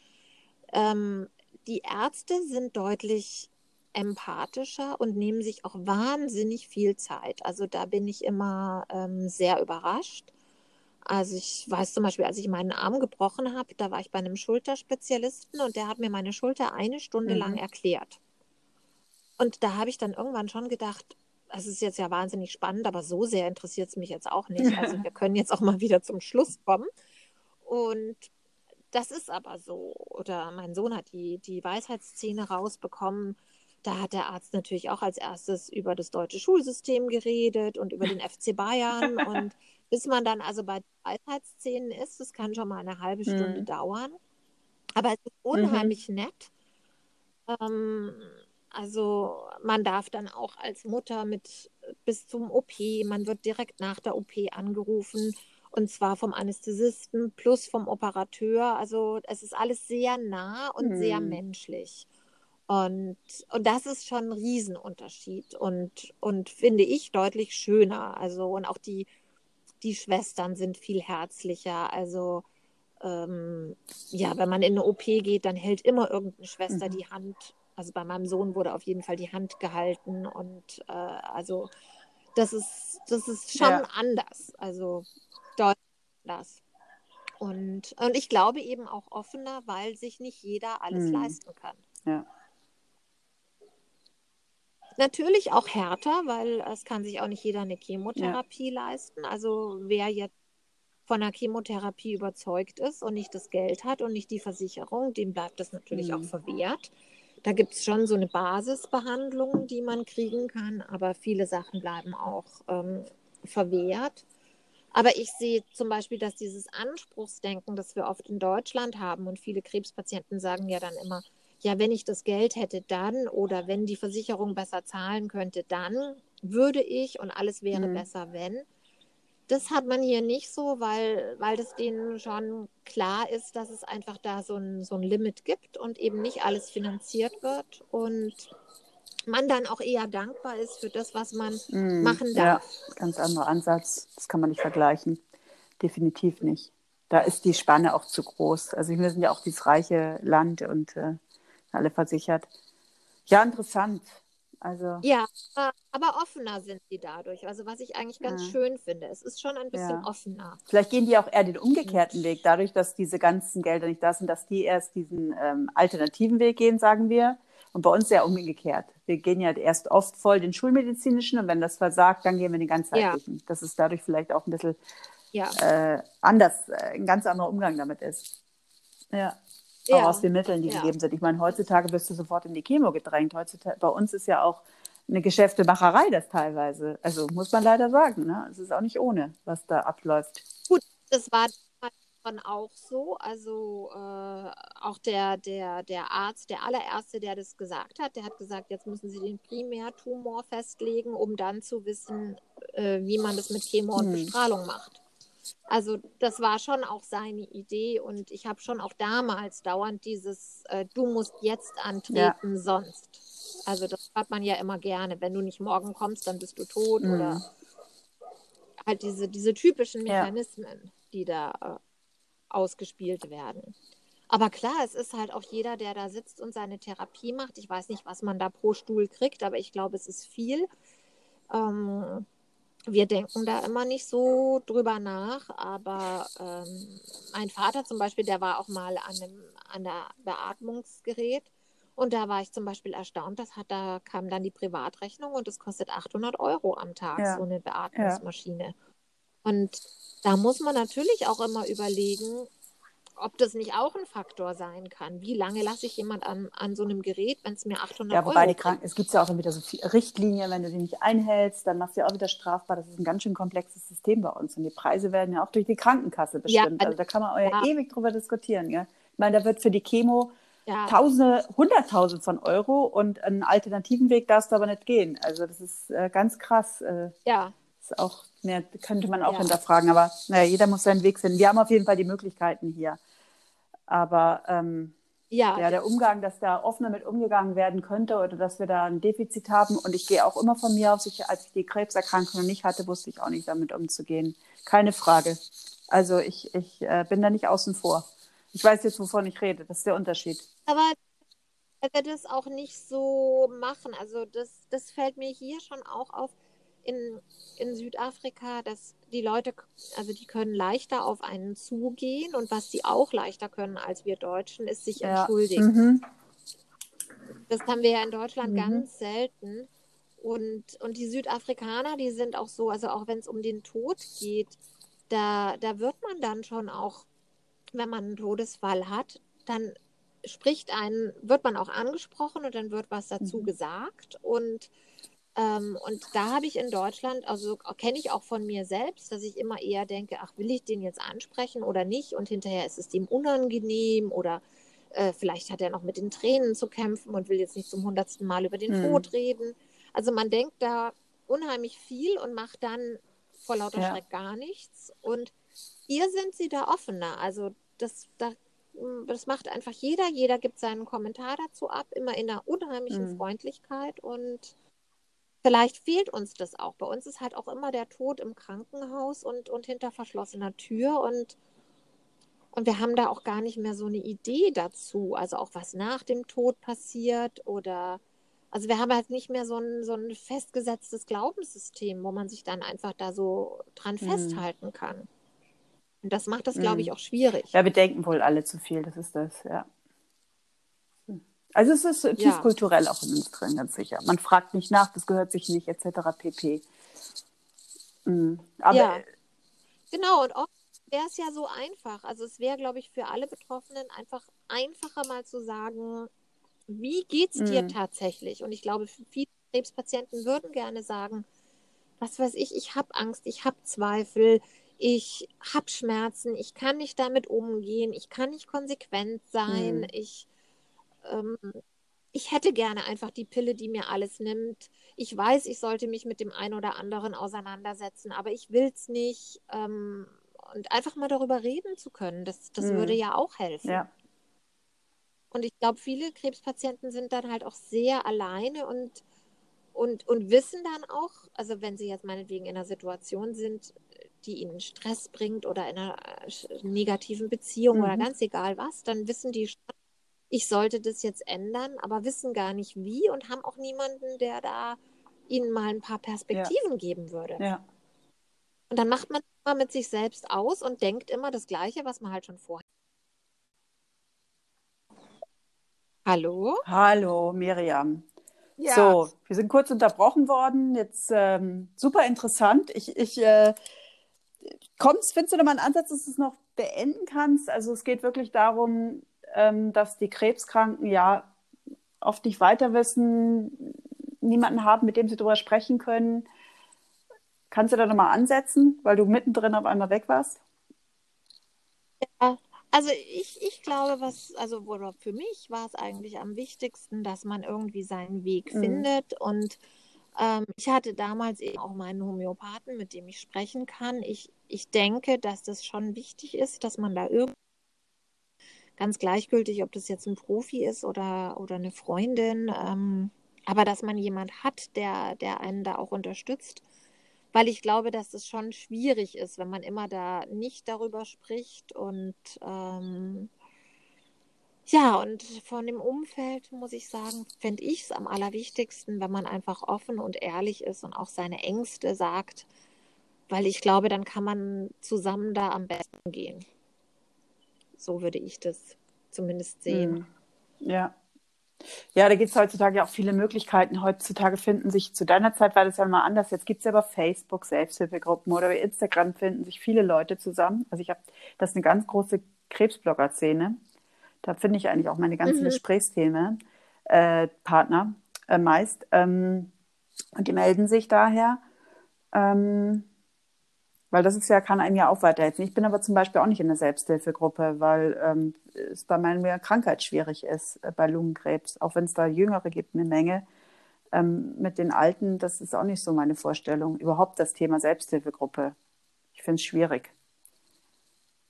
Speaker 2: ähm, die Ärzte sind deutlich empathischer und nehmen sich auch wahnsinnig viel Zeit. Also da bin ich immer ähm, sehr überrascht. Also ich weiß zum Beispiel, als ich meinen Arm gebrochen habe, da war ich bei einem Schulterspezialisten und der hat mir meine Schulter eine Stunde mhm. lang erklärt. Und da habe ich dann irgendwann schon gedacht, es ist jetzt ja wahnsinnig spannend, aber so sehr interessiert es mich jetzt auch nicht. Also wir können jetzt auch mal wieder zum Schluss kommen. Und das ist aber so. Oder mein Sohn hat die, die Weisheitszähne rausbekommen. Da hat der Arzt natürlich auch als erstes über das deutsche Schulsystem geredet und über den FC Bayern. Und bis man dann also bei Weisheitszähnen ist, das kann schon mal eine halbe Stunde mhm. dauern. Aber es ist unheimlich mhm. nett. Ähm, also man darf dann auch als Mutter mit bis zum OP, man wird direkt nach der OP angerufen und zwar vom Anästhesisten plus vom Operateur. Also es ist alles sehr nah und hm. sehr menschlich. Und, und das ist schon ein Riesenunterschied und, und finde ich deutlich schöner. Also, und auch die, die Schwestern sind viel herzlicher. Also, ähm, ja, wenn man in eine OP geht, dann hält immer irgendeine Schwester mhm. die Hand. Also bei meinem Sohn wurde auf jeden Fall die Hand gehalten und äh, also das ist, das ist schon ja. anders. Also deutlich anders. Und, und ich glaube eben auch offener, weil sich nicht jeder alles mhm. leisten kann.
Speaker 1: Ja.
Speaker 2: Natürlich auch härter, weil es kann sich auch nicht jeder eine Chemotherapie ja. leisten. Also wer jetzt von der Chemotherapie überzeugt ist und nicht das Geld hat und nicht die Versicherung, dem bleibt das natürlich mhm. auch verwehrt. Da gibt es schon so eine Basisbehandlung, die man kriegen kann, aber viele Sachen bleiben auch ähm, verwehrt. Aber ich sehe zum Beispiel, dass dieses Anspruchsdenken, das wir oft in Deutschland haben und viele Krebspatienten sagen ja dann immer, ja, wenn ich das Geld hätte, dann oder wenn die Versicherung besser zahlen könnte, dann würde ich und alles wäre mhm. besser, wenn. Das hat man hier nicht so, weil, weil das denen schon klar ist, dass es einfach da so ein, so ein Limit gibt und eben nicht alles finanziert wird und man dann auch eher dankbar ist für das, was man mm, machen darf.
Speaker 1: Ja, ganz anderer Ansatz. Das kann man nicht vergleichen. Definitiv nicht. Da ist die Spanne auch zu groß. Also wir sind ja auch dieses reiche Land und äh, alle versichert. Ja, interessant. Also,
Speaker 2: ja, aber offener sind sie dadurch. Also was ich eigentlich ganz ja. schön finde. Es ist schon ein bisschen ja. offener.
Speaker 1: Vielleicht gehen die auch eher den umgekehrten Weg, dadurch, dass diese ganzen Gelder nicht da sind, dass die erst diesen ähm, alternativen Weg gehen, sagen wir. Und bei uns ja umgekehrt. Wir gehen ja erst oft voll den schulmedizinischen und wenn das versagt, dann gehen wir den ganzheitlichen. Ja. Dass es dadurch vielleicht auch ein bisschen äh, anders, äh, ein ganz anderer Umgang damit ist. Ja auch ja. aus den Mitteln, die ja. gegeben sind. Ich meine, heutzutage wirst du sofort in die Chemo gedrängt. Heutzutage, bei uns ist ja auch eine Geschäftemacherei das teilweise. Also muss man leider sagen, ne? es ist auch nicht ohne, was da abläuft.
Speaker 2: Gut, das war dann auch so. Also äh, auch der, der, der Arzt, der allererste, der das gesagt hat, der hat gesagt, jetzt müssen Sie den Primärtumor festlegen, um dann zu wissen, äh, wie man das mit Chemo und hm. Bestrahlung macht. Also das war schon auch seine Idee und ich habe schon auch damals dauernd dieses, äh, du musst jetzt antreten, ja. sonst. Also das hat man ja immer gerne. Wenn du nicht morgen kommst, dann bist du tot mhm. oder halt diese, diese typischen Mechanismen, ja. die da äh, ausgespielt werden. Aber klar, es ist halt auch jeder, der da sitzt und seine Therapie macht. Ich weiß nicht, was man da pro Stuhl kriegt, aber ich glaube, es ist viel. Ähm, wir denken da immer nicht so drüber nach, aber ähm, mein Vater zum Beispiel, der war auch mal an einem an der Beatmungsgerät und da war ich zum Beispiel erstaunt, das hat da kam dann die Privatrechnung und es kostet 800 Euro am Tag ja. so eine Beatmungsmaschine. Ja. Und da muss man natürlich auch immer überlegen, ob das nicht auch ein Faktor sein kann. Wie lange lasse ich jemand an, an so einem Gerät, wenn es mir 800
Speaker 1: ja, wobei Euro die Kranken, es gibt ja auch wieder so Richtlinien, wenn du die nicht einhältst, dann machst du ja auch wieder strafbar. Das ist ein ganz schön komplexes System bei uns und die Preise werden ja auch durch die Krankenkasse bestimmt. Ja, also da kann man ja, ewig drüber diskutieren. Ja? Ich meine, da wird für die Chemo ja. Tausende, Hunderttausend von Euro und einen alternativen Weg darfst du aber nicht gehen. Also das ist äh, ganz krass. Äh,
Speaker 2: ja.
Speaker 1: Ist auch, mehr, könnte man auch ja. hinterfragen, aber naja, jeder muss seinen Weg finden. Wir haben auf jeden Fall die Möglichkeiten hier. Aber ähm, ja. ja, der Umgang, dass da offener mit umgegangen werden könnte oder dass wir da ein Defizit haben. Und ich gehe auch immer von mir aus, ich, als ich die Krebserkrankung noch nicht hatte, wusste ich auch nicht damit umzugehen. Keine Frage. Also ich, ich äh, bin da nicht außen vor. Ich weiß jetzt, wovon ich rede. Das ist der Unterschied.
Speaker 2: Aber er das auch nicht so machen. Also das, das fällt mir hier schon auch auf in, in Südafrika, dass die Leute, also die können leichter auf einen zugehen und was sie auch leichter können als wir Deutschen, ist sich ja. entschuldigen. Mhm. Das haben wir ja in Deutschland mhm. ganz selten. Und, und die Südafrikaner, die sind auch so, also auch wenn es um den Tod geht, da, da wird man dann schon auch, wenn man einen Todesfall hat, dann spricht einen, wird man auch angesprochen und dann wird was dazu mhm. gesagt. Und ähm, und da habe ich in Deutschland, also kenne ich auch von mir selbst, dass ich immer eher denke, ach, will ich den jetzt ansprechen oder nicht? Und hinterher ist es dem unangenehm oder äh, vielleicht hat er noch mit den Tränen zu kämpfen und will jetzt nicht zum hundertsten Mal über den hm. Tod reden. Also man denkt da unheimlich viel und macht dann vor lauter ja. Schreck gar nichts. Und hier sind sie da offener. Also das, da das macht einfach jeder. Jeder gibt seinen Kommentar dazu ab, immer in einer unheimlichen mhm. Freundlichkeit und vielleicht fehlt uns das auch. Bei uns ist halt auch immer der Tod im Krankenhaus und, und hinter verschlossener Tür und und wir haben da auch gar nicht mehr so eine Idee dazu, also auch was nach dem Tod passiert oder also wir haben halt nicht mehr so ein, so ein festgesetztes Glaubenssystem, wo man sich dann einfach da so dran mhm. festhalten kann. Und das macht das, glaube ich, mhm. auch schwierig.
Speaker 1: Ja, wir denken wohl alle zu viel, das ist das, ja. Also es ist tief kulturell auch in uns drin, ganz sicher. Man fragt nicht nach, das gehört sich nicht, etc. pp. Mhm. Aber
Speaker 2: ja. Genau, und oft wäre es ja so einfach. Also es wäre, glaube ich, für alle Betroffenen einfach einfacher mal zu sagen, wie geht es dir mhm. tatsächlich? Und ich glaube, viele Krebspatienten würden gerne sagen, was weiß ich, ich habe Angst, ich habe Zweifel, ich habe Schmerzen, ich kann nicht damit umgehen, ich kann nicht konsequent sein, mhm. ich, ähm, ich hätte gerne einfach die Pille, die mir alles nimmt. Ich weiß, ich sollte mich mit dem einen oder anderen auseinandersetzen, aber ich will es nicht. Ähm, und einfach mal darüber reden zu können, das, das mhm. würde ja auch helfen. Ja. Und ich glaube, viele Krebspatienten sind dann halt auch sehr alleine und, und, und wissen dann auch, also wenn sie jetzt meinetwegen in einer Situation sind, die ihnen Stress bringt oder in einer äh, negativen Beziehung mhm. oder ganz egal was, dann wissen die, ich sollte das jetzt ändern, aber wissen gar nicht wie und haben auch niemanden, der da ihnen mal ein paar Perspektiven ja. geben würde. Ja. Und dann macht man immer mit sich selbst aus und denkt immer das Gleiche, was man halt schon vorher. Hallo?
Speaker 1: Hallo, Miriam. Ja. So, wir sind kurz unterbrochen worden. Jetzt ähm, super interessant. Ich, ich äh, kommst, findest du da mal einen Ansatz, dass du es noch beenden kannst? Also es geht wirklich darum, ähm, dass die Krebskranken ja oft nicht weiter wissen, niemanden haben, mit dem sie darüber sprechen können. Kannst du da nochmal ansetzen, weil du mittendrin auf einmal weg warst?
Speaker 2: Ja, also ich, ich glaube, was, also für mich war es eigentlich am wichtigsten, dass man irgendwie seinen Weg mhm. findet. Und ähm, ich hatte damals eben auch meinen Homöopathen, mit dem ich sprechen kann. Ich, ich denke, dass das schon wichtig ist, dass man da irgendwie ganz gleichgültig, ob das jetzt ein Profi ist oder, oder eine Freundin, ähm, aber dass man jemand hat, der, der einen da auch unterstützt weil ich glaube, dass es schon schwierig ist, wenn man immer da nicht darüber spricht und ähm, ja, und von dem Umfeld muss ich sagen, fände ich es am allerwichtigsten, wenn man einfach offen und ehrlich ist und auch seine Ängste sagt, weil ich glaube, dann kann man zusammen da am besten gehen. So würde ich das zumindest sehen.
Speaker 1: Hm. Ja. Ja, da gibt es heutzutage auch viele Möglichkeiten. Heutzutage finden sich, zu deiner Zeit war das ja mal anders. Jetzt gibt es ja aber Facebook Selbsthilfegruppen oder bei Instagram finden sich viele Leute zusammen. Also ich habe, das ist eine ganz große Krebsblogger-Szene. Da finde ich eigentlich auch meine ganzen mhm. Gesprächsthemen, äh, Partner äh, meist. Ähm, und die melden sich daher. Ähm, weil das ist ja, kann einem ja auch weiterhelfen. Ich bin aber zum Beispiel auch nicht in der Selbsthilfegruppe, weil ähm, es bei meiner Krankheit schwierig ist, äh, bei Lungenkrebs. Auch wenn es da Jüngere gibt, eine Menge. Ähm, mit den Alten, das ist auch nicht so meine Vorstellung. Überhaupt das Thema Selbsthilfegruppe. Ich finde es schwierig.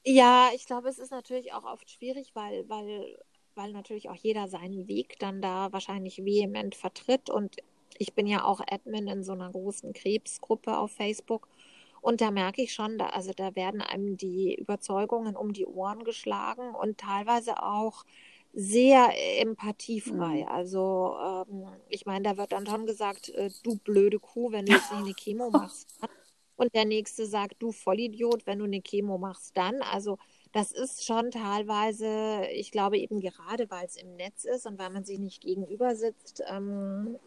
Speaker 2: Ja, ich glaube, es ist natürlich auch oft schwierig, weil, weil, weil natürlich auch jeder seinen Weg dann da wahrscheinlich vehement vertritt. Und ich bin ja auch Admin in so einer großen Krebsgruppe auf Facebook. Und da merke ich schon, da, also da werden einem die Überzeugungen um die Ohren geschlagen und teilweise auch sehr empathiefrei. Mhm. Also ähm, ich meine, da wird dann schon gesagt, äh, du blöde Kuh, wenn du jetzt nicht eine Chemo machst. Und der nächste sagt, du Vollidiot, wenn du eine Chemo machst, dann. Also das ist schon teilweise, ich glaube eben gerade, weil es im Netz ist und weil man sich nicht gegenüber sitzt, ähm,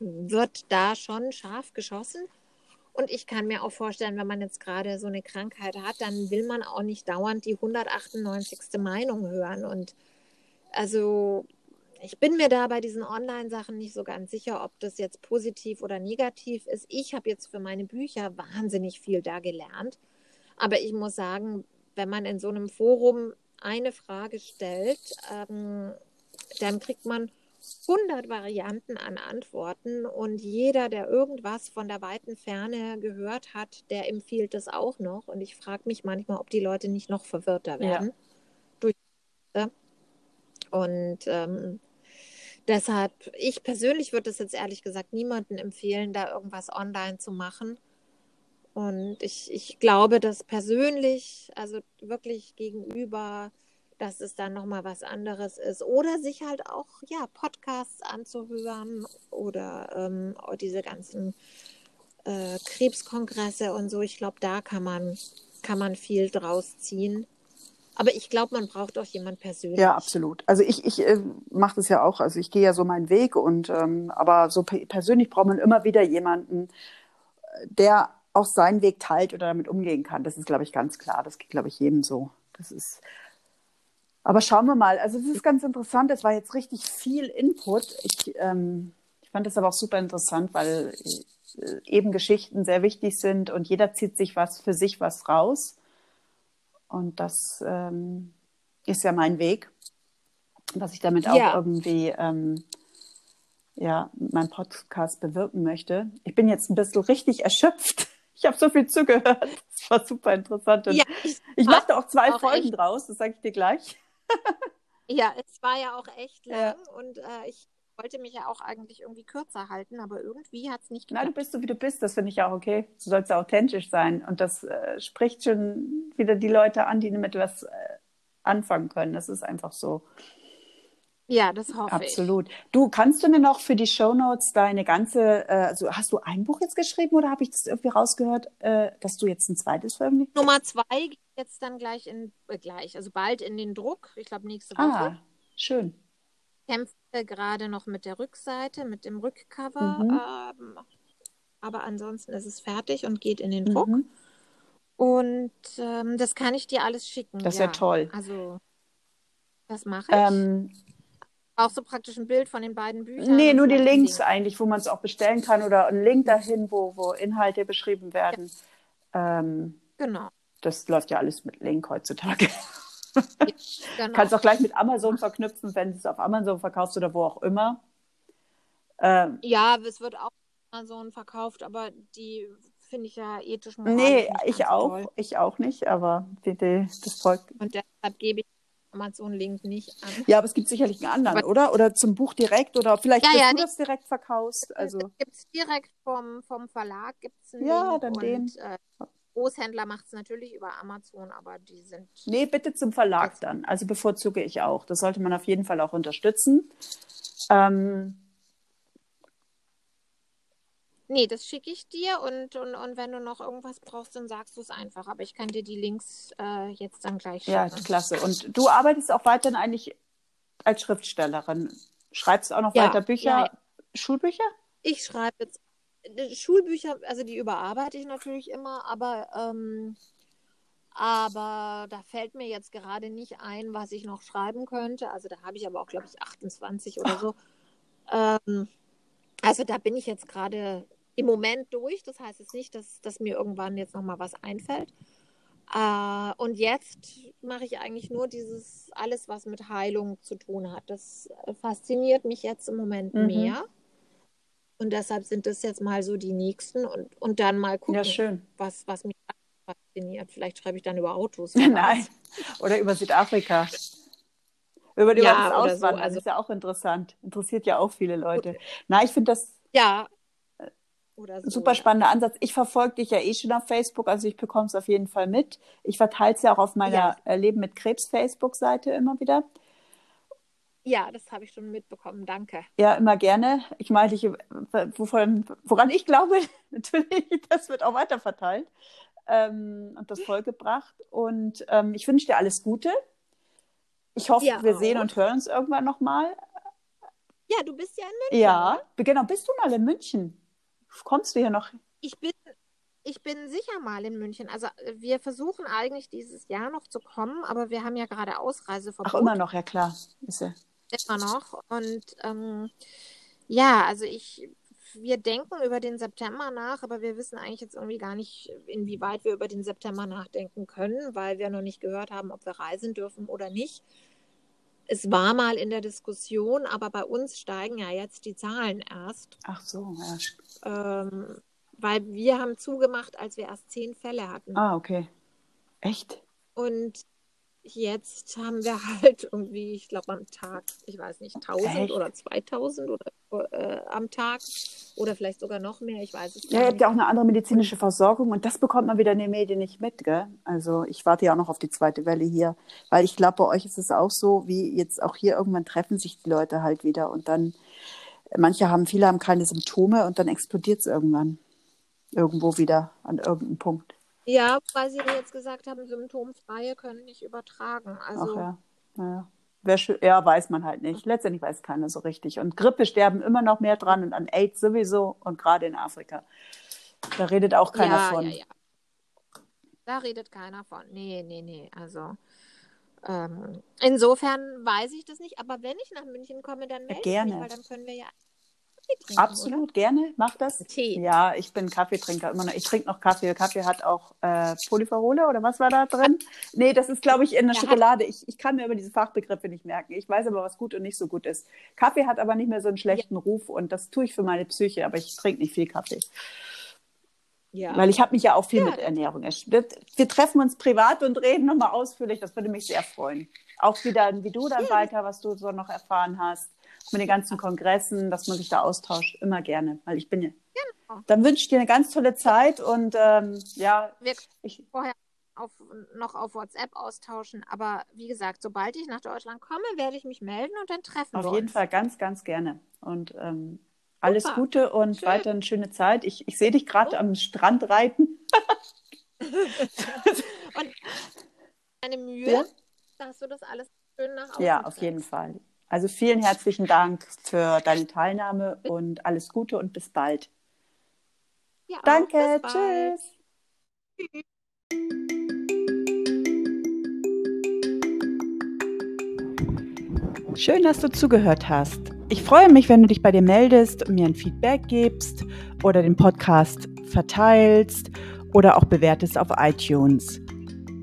Speaker 2: wird da schon scharf geschossen. Und ich kann mir auch vorstellen, wenn man jetzt gerade so eine Krankheit hat, dann will man auch nicht dauernd die 198. Meinung hören. Und also ich bin mir da bei diesen Online-Sachen nicht so ganz sicher, ob das jetzt positiv oder negativ ist. Ich habe jetzt für meine Bücher wahnsinnig viel da gelernt. Aber ich muss sagen, wenn man in so einem Forum eine Frage stellt, ähm, dann kriegt man 100 Varianten an Antworten und jeder, der irgendwas von der weiten Ferne gehört hat, der empfiehlt es auch noch. Und ich frage mich manchmal, ob die Leute nicht noch verwirrter werden. Ja. Und ähm, deshalb, ich persönlich würde es jetzt ehrlich gesagt niemandem empfehlen, da irgendwas online zu machen. Und ich, ich glaube, dass persönlich, also wirklich gegenüber, dass es dann nochmal was anderes ist. Oder sich halt auch, ja, Podcasts anzuhören oder ähm, diese ganzen äh, Krebskongresse und so. Ich glaube, da kann man, kann man viel draus ziehen. Aber ich glaube, man braucht auch jemand persönlich.
Speaker 1: Ja, absolut. Also ich, ich äh, mache das ja auch. Also ich gehe ja so meinen Weg und ähm, aber so persönlich braucht man immer wieder jemanden, der auch seinen Weg teilt oder damit umgehen kann. Das ist, glaube ich, ganz klar. Das geht, glaube ich, jedem so. Das ist. Aber schauen wir mal. Also es ist ganz interessant. Es war jetzt richtig viel Input. Ich, ähm, ich fand das aber auch super interessant, weil äh, eben Geschichten sehr wichtig sind und jeder zieht sich was für sich was raus. Und das ähm, ist ja mein Weg, was ich damit auch ja. irgendwie ähm, ja, meinen Podcast bewirken möchte. Ich bin jetzt ein bisschen richtig erschöpft. Ich habe so viel zugehört. Das war super interessant. Ja, ich, ich machte auch zwei auch Folgen echt. draus, das sage ich dir gleich.
Speaker 2: Ja, es war ja auch echt lang ja. und äh, ich wollte mich ja auch eigentlich irgendwie kürzer halten, aber irgendwie hat es nicht
Speaker 1: geklappt. Na, du bist so, wie du bist. Das finde ich auch okay. Du sollst ja authentisch sein. Und das äh, spricht schon wieder die Leute an, die damit was äh, anfangen können. Das ist einfach so.
Speaker 2: Ja, das hoffe
Speaker 1: Absolut. ich. Absolut. Du, kannst du mir noch für die Shownotes deine ganze, äh, also hast du ein Buch jetzt geschrieben oder habe ich das irgendwie rausgehört, äh, dass du jetzt ein zweites veröffentlicht?
Speaker 2: Nummer zwei geht jetzt dann gleich in, äh, gleich, also bald in den Druck. Ich glaube nächste Woche. Ah,
Speaker 1: schön
Speaker 2: kämpfe gerade noch mit der Rückseite, mit dem Rückcover. Mhm. Ähm, aber ansonsten ist es fertig und geht in den Druck. Mhm. Und ähm, das kann ich dir alles schicken.
Speaker 1: Das ist ja, ja toll.
Speaker 2: Also, das mache ich. Ähm, auch so praktisch ein Bild von den beiden Büchern.
Speaker 1: Nee, nur die Links Dinge. eigentlich, wo man es auch bestellen kann oder ein Link dahin, wo, wo Inhalte beschrieben werden. Ja. Ähm,
Speaker 2: genau.
Speaker 1: Das läuft ja alles mit Link heutzutage. genau. Kannst auch gleich mit Amazon verknüpfen, wenn du es auf Amazon verkaufst oder wo auch immer.
Speaker 2: Ähm, ja, es wird auch auf Amazon verkauft, aber die finde ich ja ethisch
Speaker 1: Nee, ich auch. Toll. Ich auch nicht, aber die, die, das folgt.
Speaker 2: Und deshalb gebe ich Amazon-Link nicht an.
Speaker 1: Ja, aber es gibt sicherlich einen anderen, aber, oder? Oder zum Buch direkt oder vielleicht ja, ja, du das direkt verkaufst. Also.
Speaker 2: Gibt es direkt vom, vom Verlag, gibt's
Speaker 1: einen Ja, Link dann und, den. Äh,
Speaker 2: Großhändler macht es natürlich über Amazon, aber die sind.
Speaker 1: Nee, bitte zum Verlag dann. Also bevorzuge ich auch. Das sollte man auf jeden Fall auch unterstützen. Ähm,
Speaker 2: Nee, das schicke ich dir und, und, und wenn du noch irgendwas brauchst, dann sagst du es einfach. Aber ich kann dir die Links äh, jetzt dann gleich schicken.
Speaker 1: Ja, klasse. Und du arbeitest auch weiterhin eigentlich als Schriftstellerin. Schreibst du auch noch ja, weiter Bücher, ja, ja. Schulbücher?
Speaker 2: Ich schreibe jetzt äh, Schulbücher, also die überarbeite ich natürlich immer, aber, ähm, aber da fällt mir jetzt gerade nicht ein, was ich noch schreiben könnte. Also da habe ich aber auch, glaube ich, 28 oder so. Ähm, also da bin ich jetzt gerade im Moment durch. Das heißt jetzt nicht, dass, dass mir irgendwann jetzt nochmal was einfällt. Äh, und jetzt mache ich eigentlich nur dieses, alles, was mit Heilung zu tun hat. Das fasziniert mich jetzt im Moment mhm. mehr. Und deshalb sind das jetzt mal so die nächsten und, und dann mal gucken,
Speaker 1: ja,
Speaker 2: Was, was mich fasziniert. Vielleicht schreibe ich dann über Autos.
Speaker 1: Nein, oder über Südafrika. Über die ja, Auswandern, so. also, das ist ja auch interessant. Interessiert ja auch viele Leute. Na, ich finde das
Speaker 2: ja.
Speaker 1: So, super spannender ja. Ansatz. Ich verfolge dich ja eh schon auf Facebook, also ich bekomme es auf jeden Fall mit. Ich verteile es ja auch auf meiner ja. Äh, Leben mit Krebs Facebook-Seite immer wieder.
Speaker 2: Ja, das habe ich schon mitbekommen. Danke.
Speaker 1: Ja, immer gerne. Ich meine, ich, wovon, woran ich glaube, natürlich, das wird auch weiterverteilt ähm, und das vollgebracht. Und ähm, ich wünsche dir alles Gute. Ich hoffe, ja, wir auch. sehen und hören uns irgendwann nochmal.
Speaker 2: Ja, du bist ja in München.
Speaker 1: Ja, oder? genau. Bist du mal in München? Kommst du hier noch?
Speaker 2: Ich bin, ich bin sicher mal in München. Also wir versuchen eigentlich dieses Jahr noch zu kommen, aber wir haben ja gerade Ausreiseverbot.
Speaker 1: Ach, immer noch, ja klar. Ist ja
Speaker 2: immer noch. Und ähm, ja, also ich, wir denken über den September nach, aber wir wissen eigentlich jetzt irgendwie gar nicht, inwieweit wir über den September nachdenken können, weil wir noch nicht gehört haben, ob wir reisen dürfen oder nicht. Es war mal in der Diskussion, aber bei uns steigen ja jetzt die Zahlen erst.
Speaker 1: Ach so, ja.
Speaker 2: Ähm, weil wir haben zugemacht, als wir erst zehn Fälle hatten.
Speaker 1: Ah, okay. Echt?
Speaker 2: Und jetzt haben wir halt irgendwie, ich glaube am Tag, ich weiß nicht, 1000 Echt? oder 2000 oder äh, am Tag oder vielleicht sogar noch mehr, ich weiß es
Speaker 1: nicht. Ja, ihr habt ja auch eine andere medizinische Versorgung und das bekommt man wieder in den Medien nicht mit, gell? Also ich warte ja auch noch auf die zweite Welle hier, weil ich glaube, bei euch ist es auch so, wie jetzt auch hier irgendwann treffen sich die Leute halt wieder und dann, manche haben, viele haben keine Symptome und dann explodiert es irgendwann irgendwo wieder an irgendeinem Punkt.
Speaker 2: Ja, weil Sie jetzt gesagt haben, Symptomfreie können nicht übertragen. Also,
Speaker 1: Ach ja, naja. Ja, weiß man halt nicht. Letztendlich weiß keiner so richtig. Und Grippe sterben immer noch mehr dran und an AIDS sowieso und gerade in Afrika. Da redet auch keiner ja, von. Ja, ja.
Speaker 2: Da redet keiner von. Nee, nee, nee. Also ähm, insofern weiß ich das nicht. Aber wenn ich nach München komme, dann melde ich mich, weil dann können wir ja
Speaker 1: trinken, Absolut, oder? gerne, mach das. Tee. Ja, ich bin Kaffeetrinker immer noch. Ich trinke noch Kaffee. Kaffee hat auch äh, Polypherole oder was war da drin? Nee, das ist, glaube ich, in der ja, Schokolade. Ich, ich kann mir über diese Fachbegriffe nicht merken. Ich weiß aber, was gut und nicht so gut ist. Kaffee hat aber nicht mehr so einen schlechten ja. Ruf und das tue ich für meine Psyche, aber ich trinke nicht viel Kaffee. Ja. Weil ich habe mich ja auch viel ja. mit Ernährung erschwert. Wir treffen uns privat und reden nochmal ausführlich. Das würde mich sehr freuen. Auch wieder, wie du dann weiter, was du so noch erfahren hast mit den ganzen Kongressen, dass man sich da austauscht, immer gerne, weil ich bin ja. Genau. Dann wünsche ich dir eine ganz tolle Zeit und ähm, ja.
Speaker 2: Wir ich, vorher auf, noch auf WhatsApp austauschen, aber wie gesagt, sobald ich nach Deutschland komme, werde ich mich melden und dann treffen
Speaker 1: auf wir Auf jeden Fall ganz, ganz gerne und ähm, alles Super. Gute und Schön. weiter eine schöne Zeit. Ich, ich sehe dich gerade oh. am Strand reiten.
Speaker 2: und deine Mühe, ja? dass du das alles schön nach außen
Speaker 1: Ja, auf jeden Fall. Also vielen herzlichen Dank für deine Teilnahme und alles Gute und bis bald. Ja, Danke, bis tschüss. Schön, dass du zugehört hast. Ich freue mich, wenn du dich bei dir meldest und mir ein Feedback gibst oder den Podcast verteilst oder auch bewertest auf iTunes.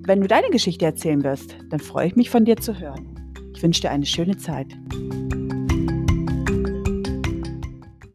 Speaker 1: Wenn du deine Geschichte erzählen wirst, dann freue ich mich von dir zu hören. Ich wünsche dir eine schöne Zeit.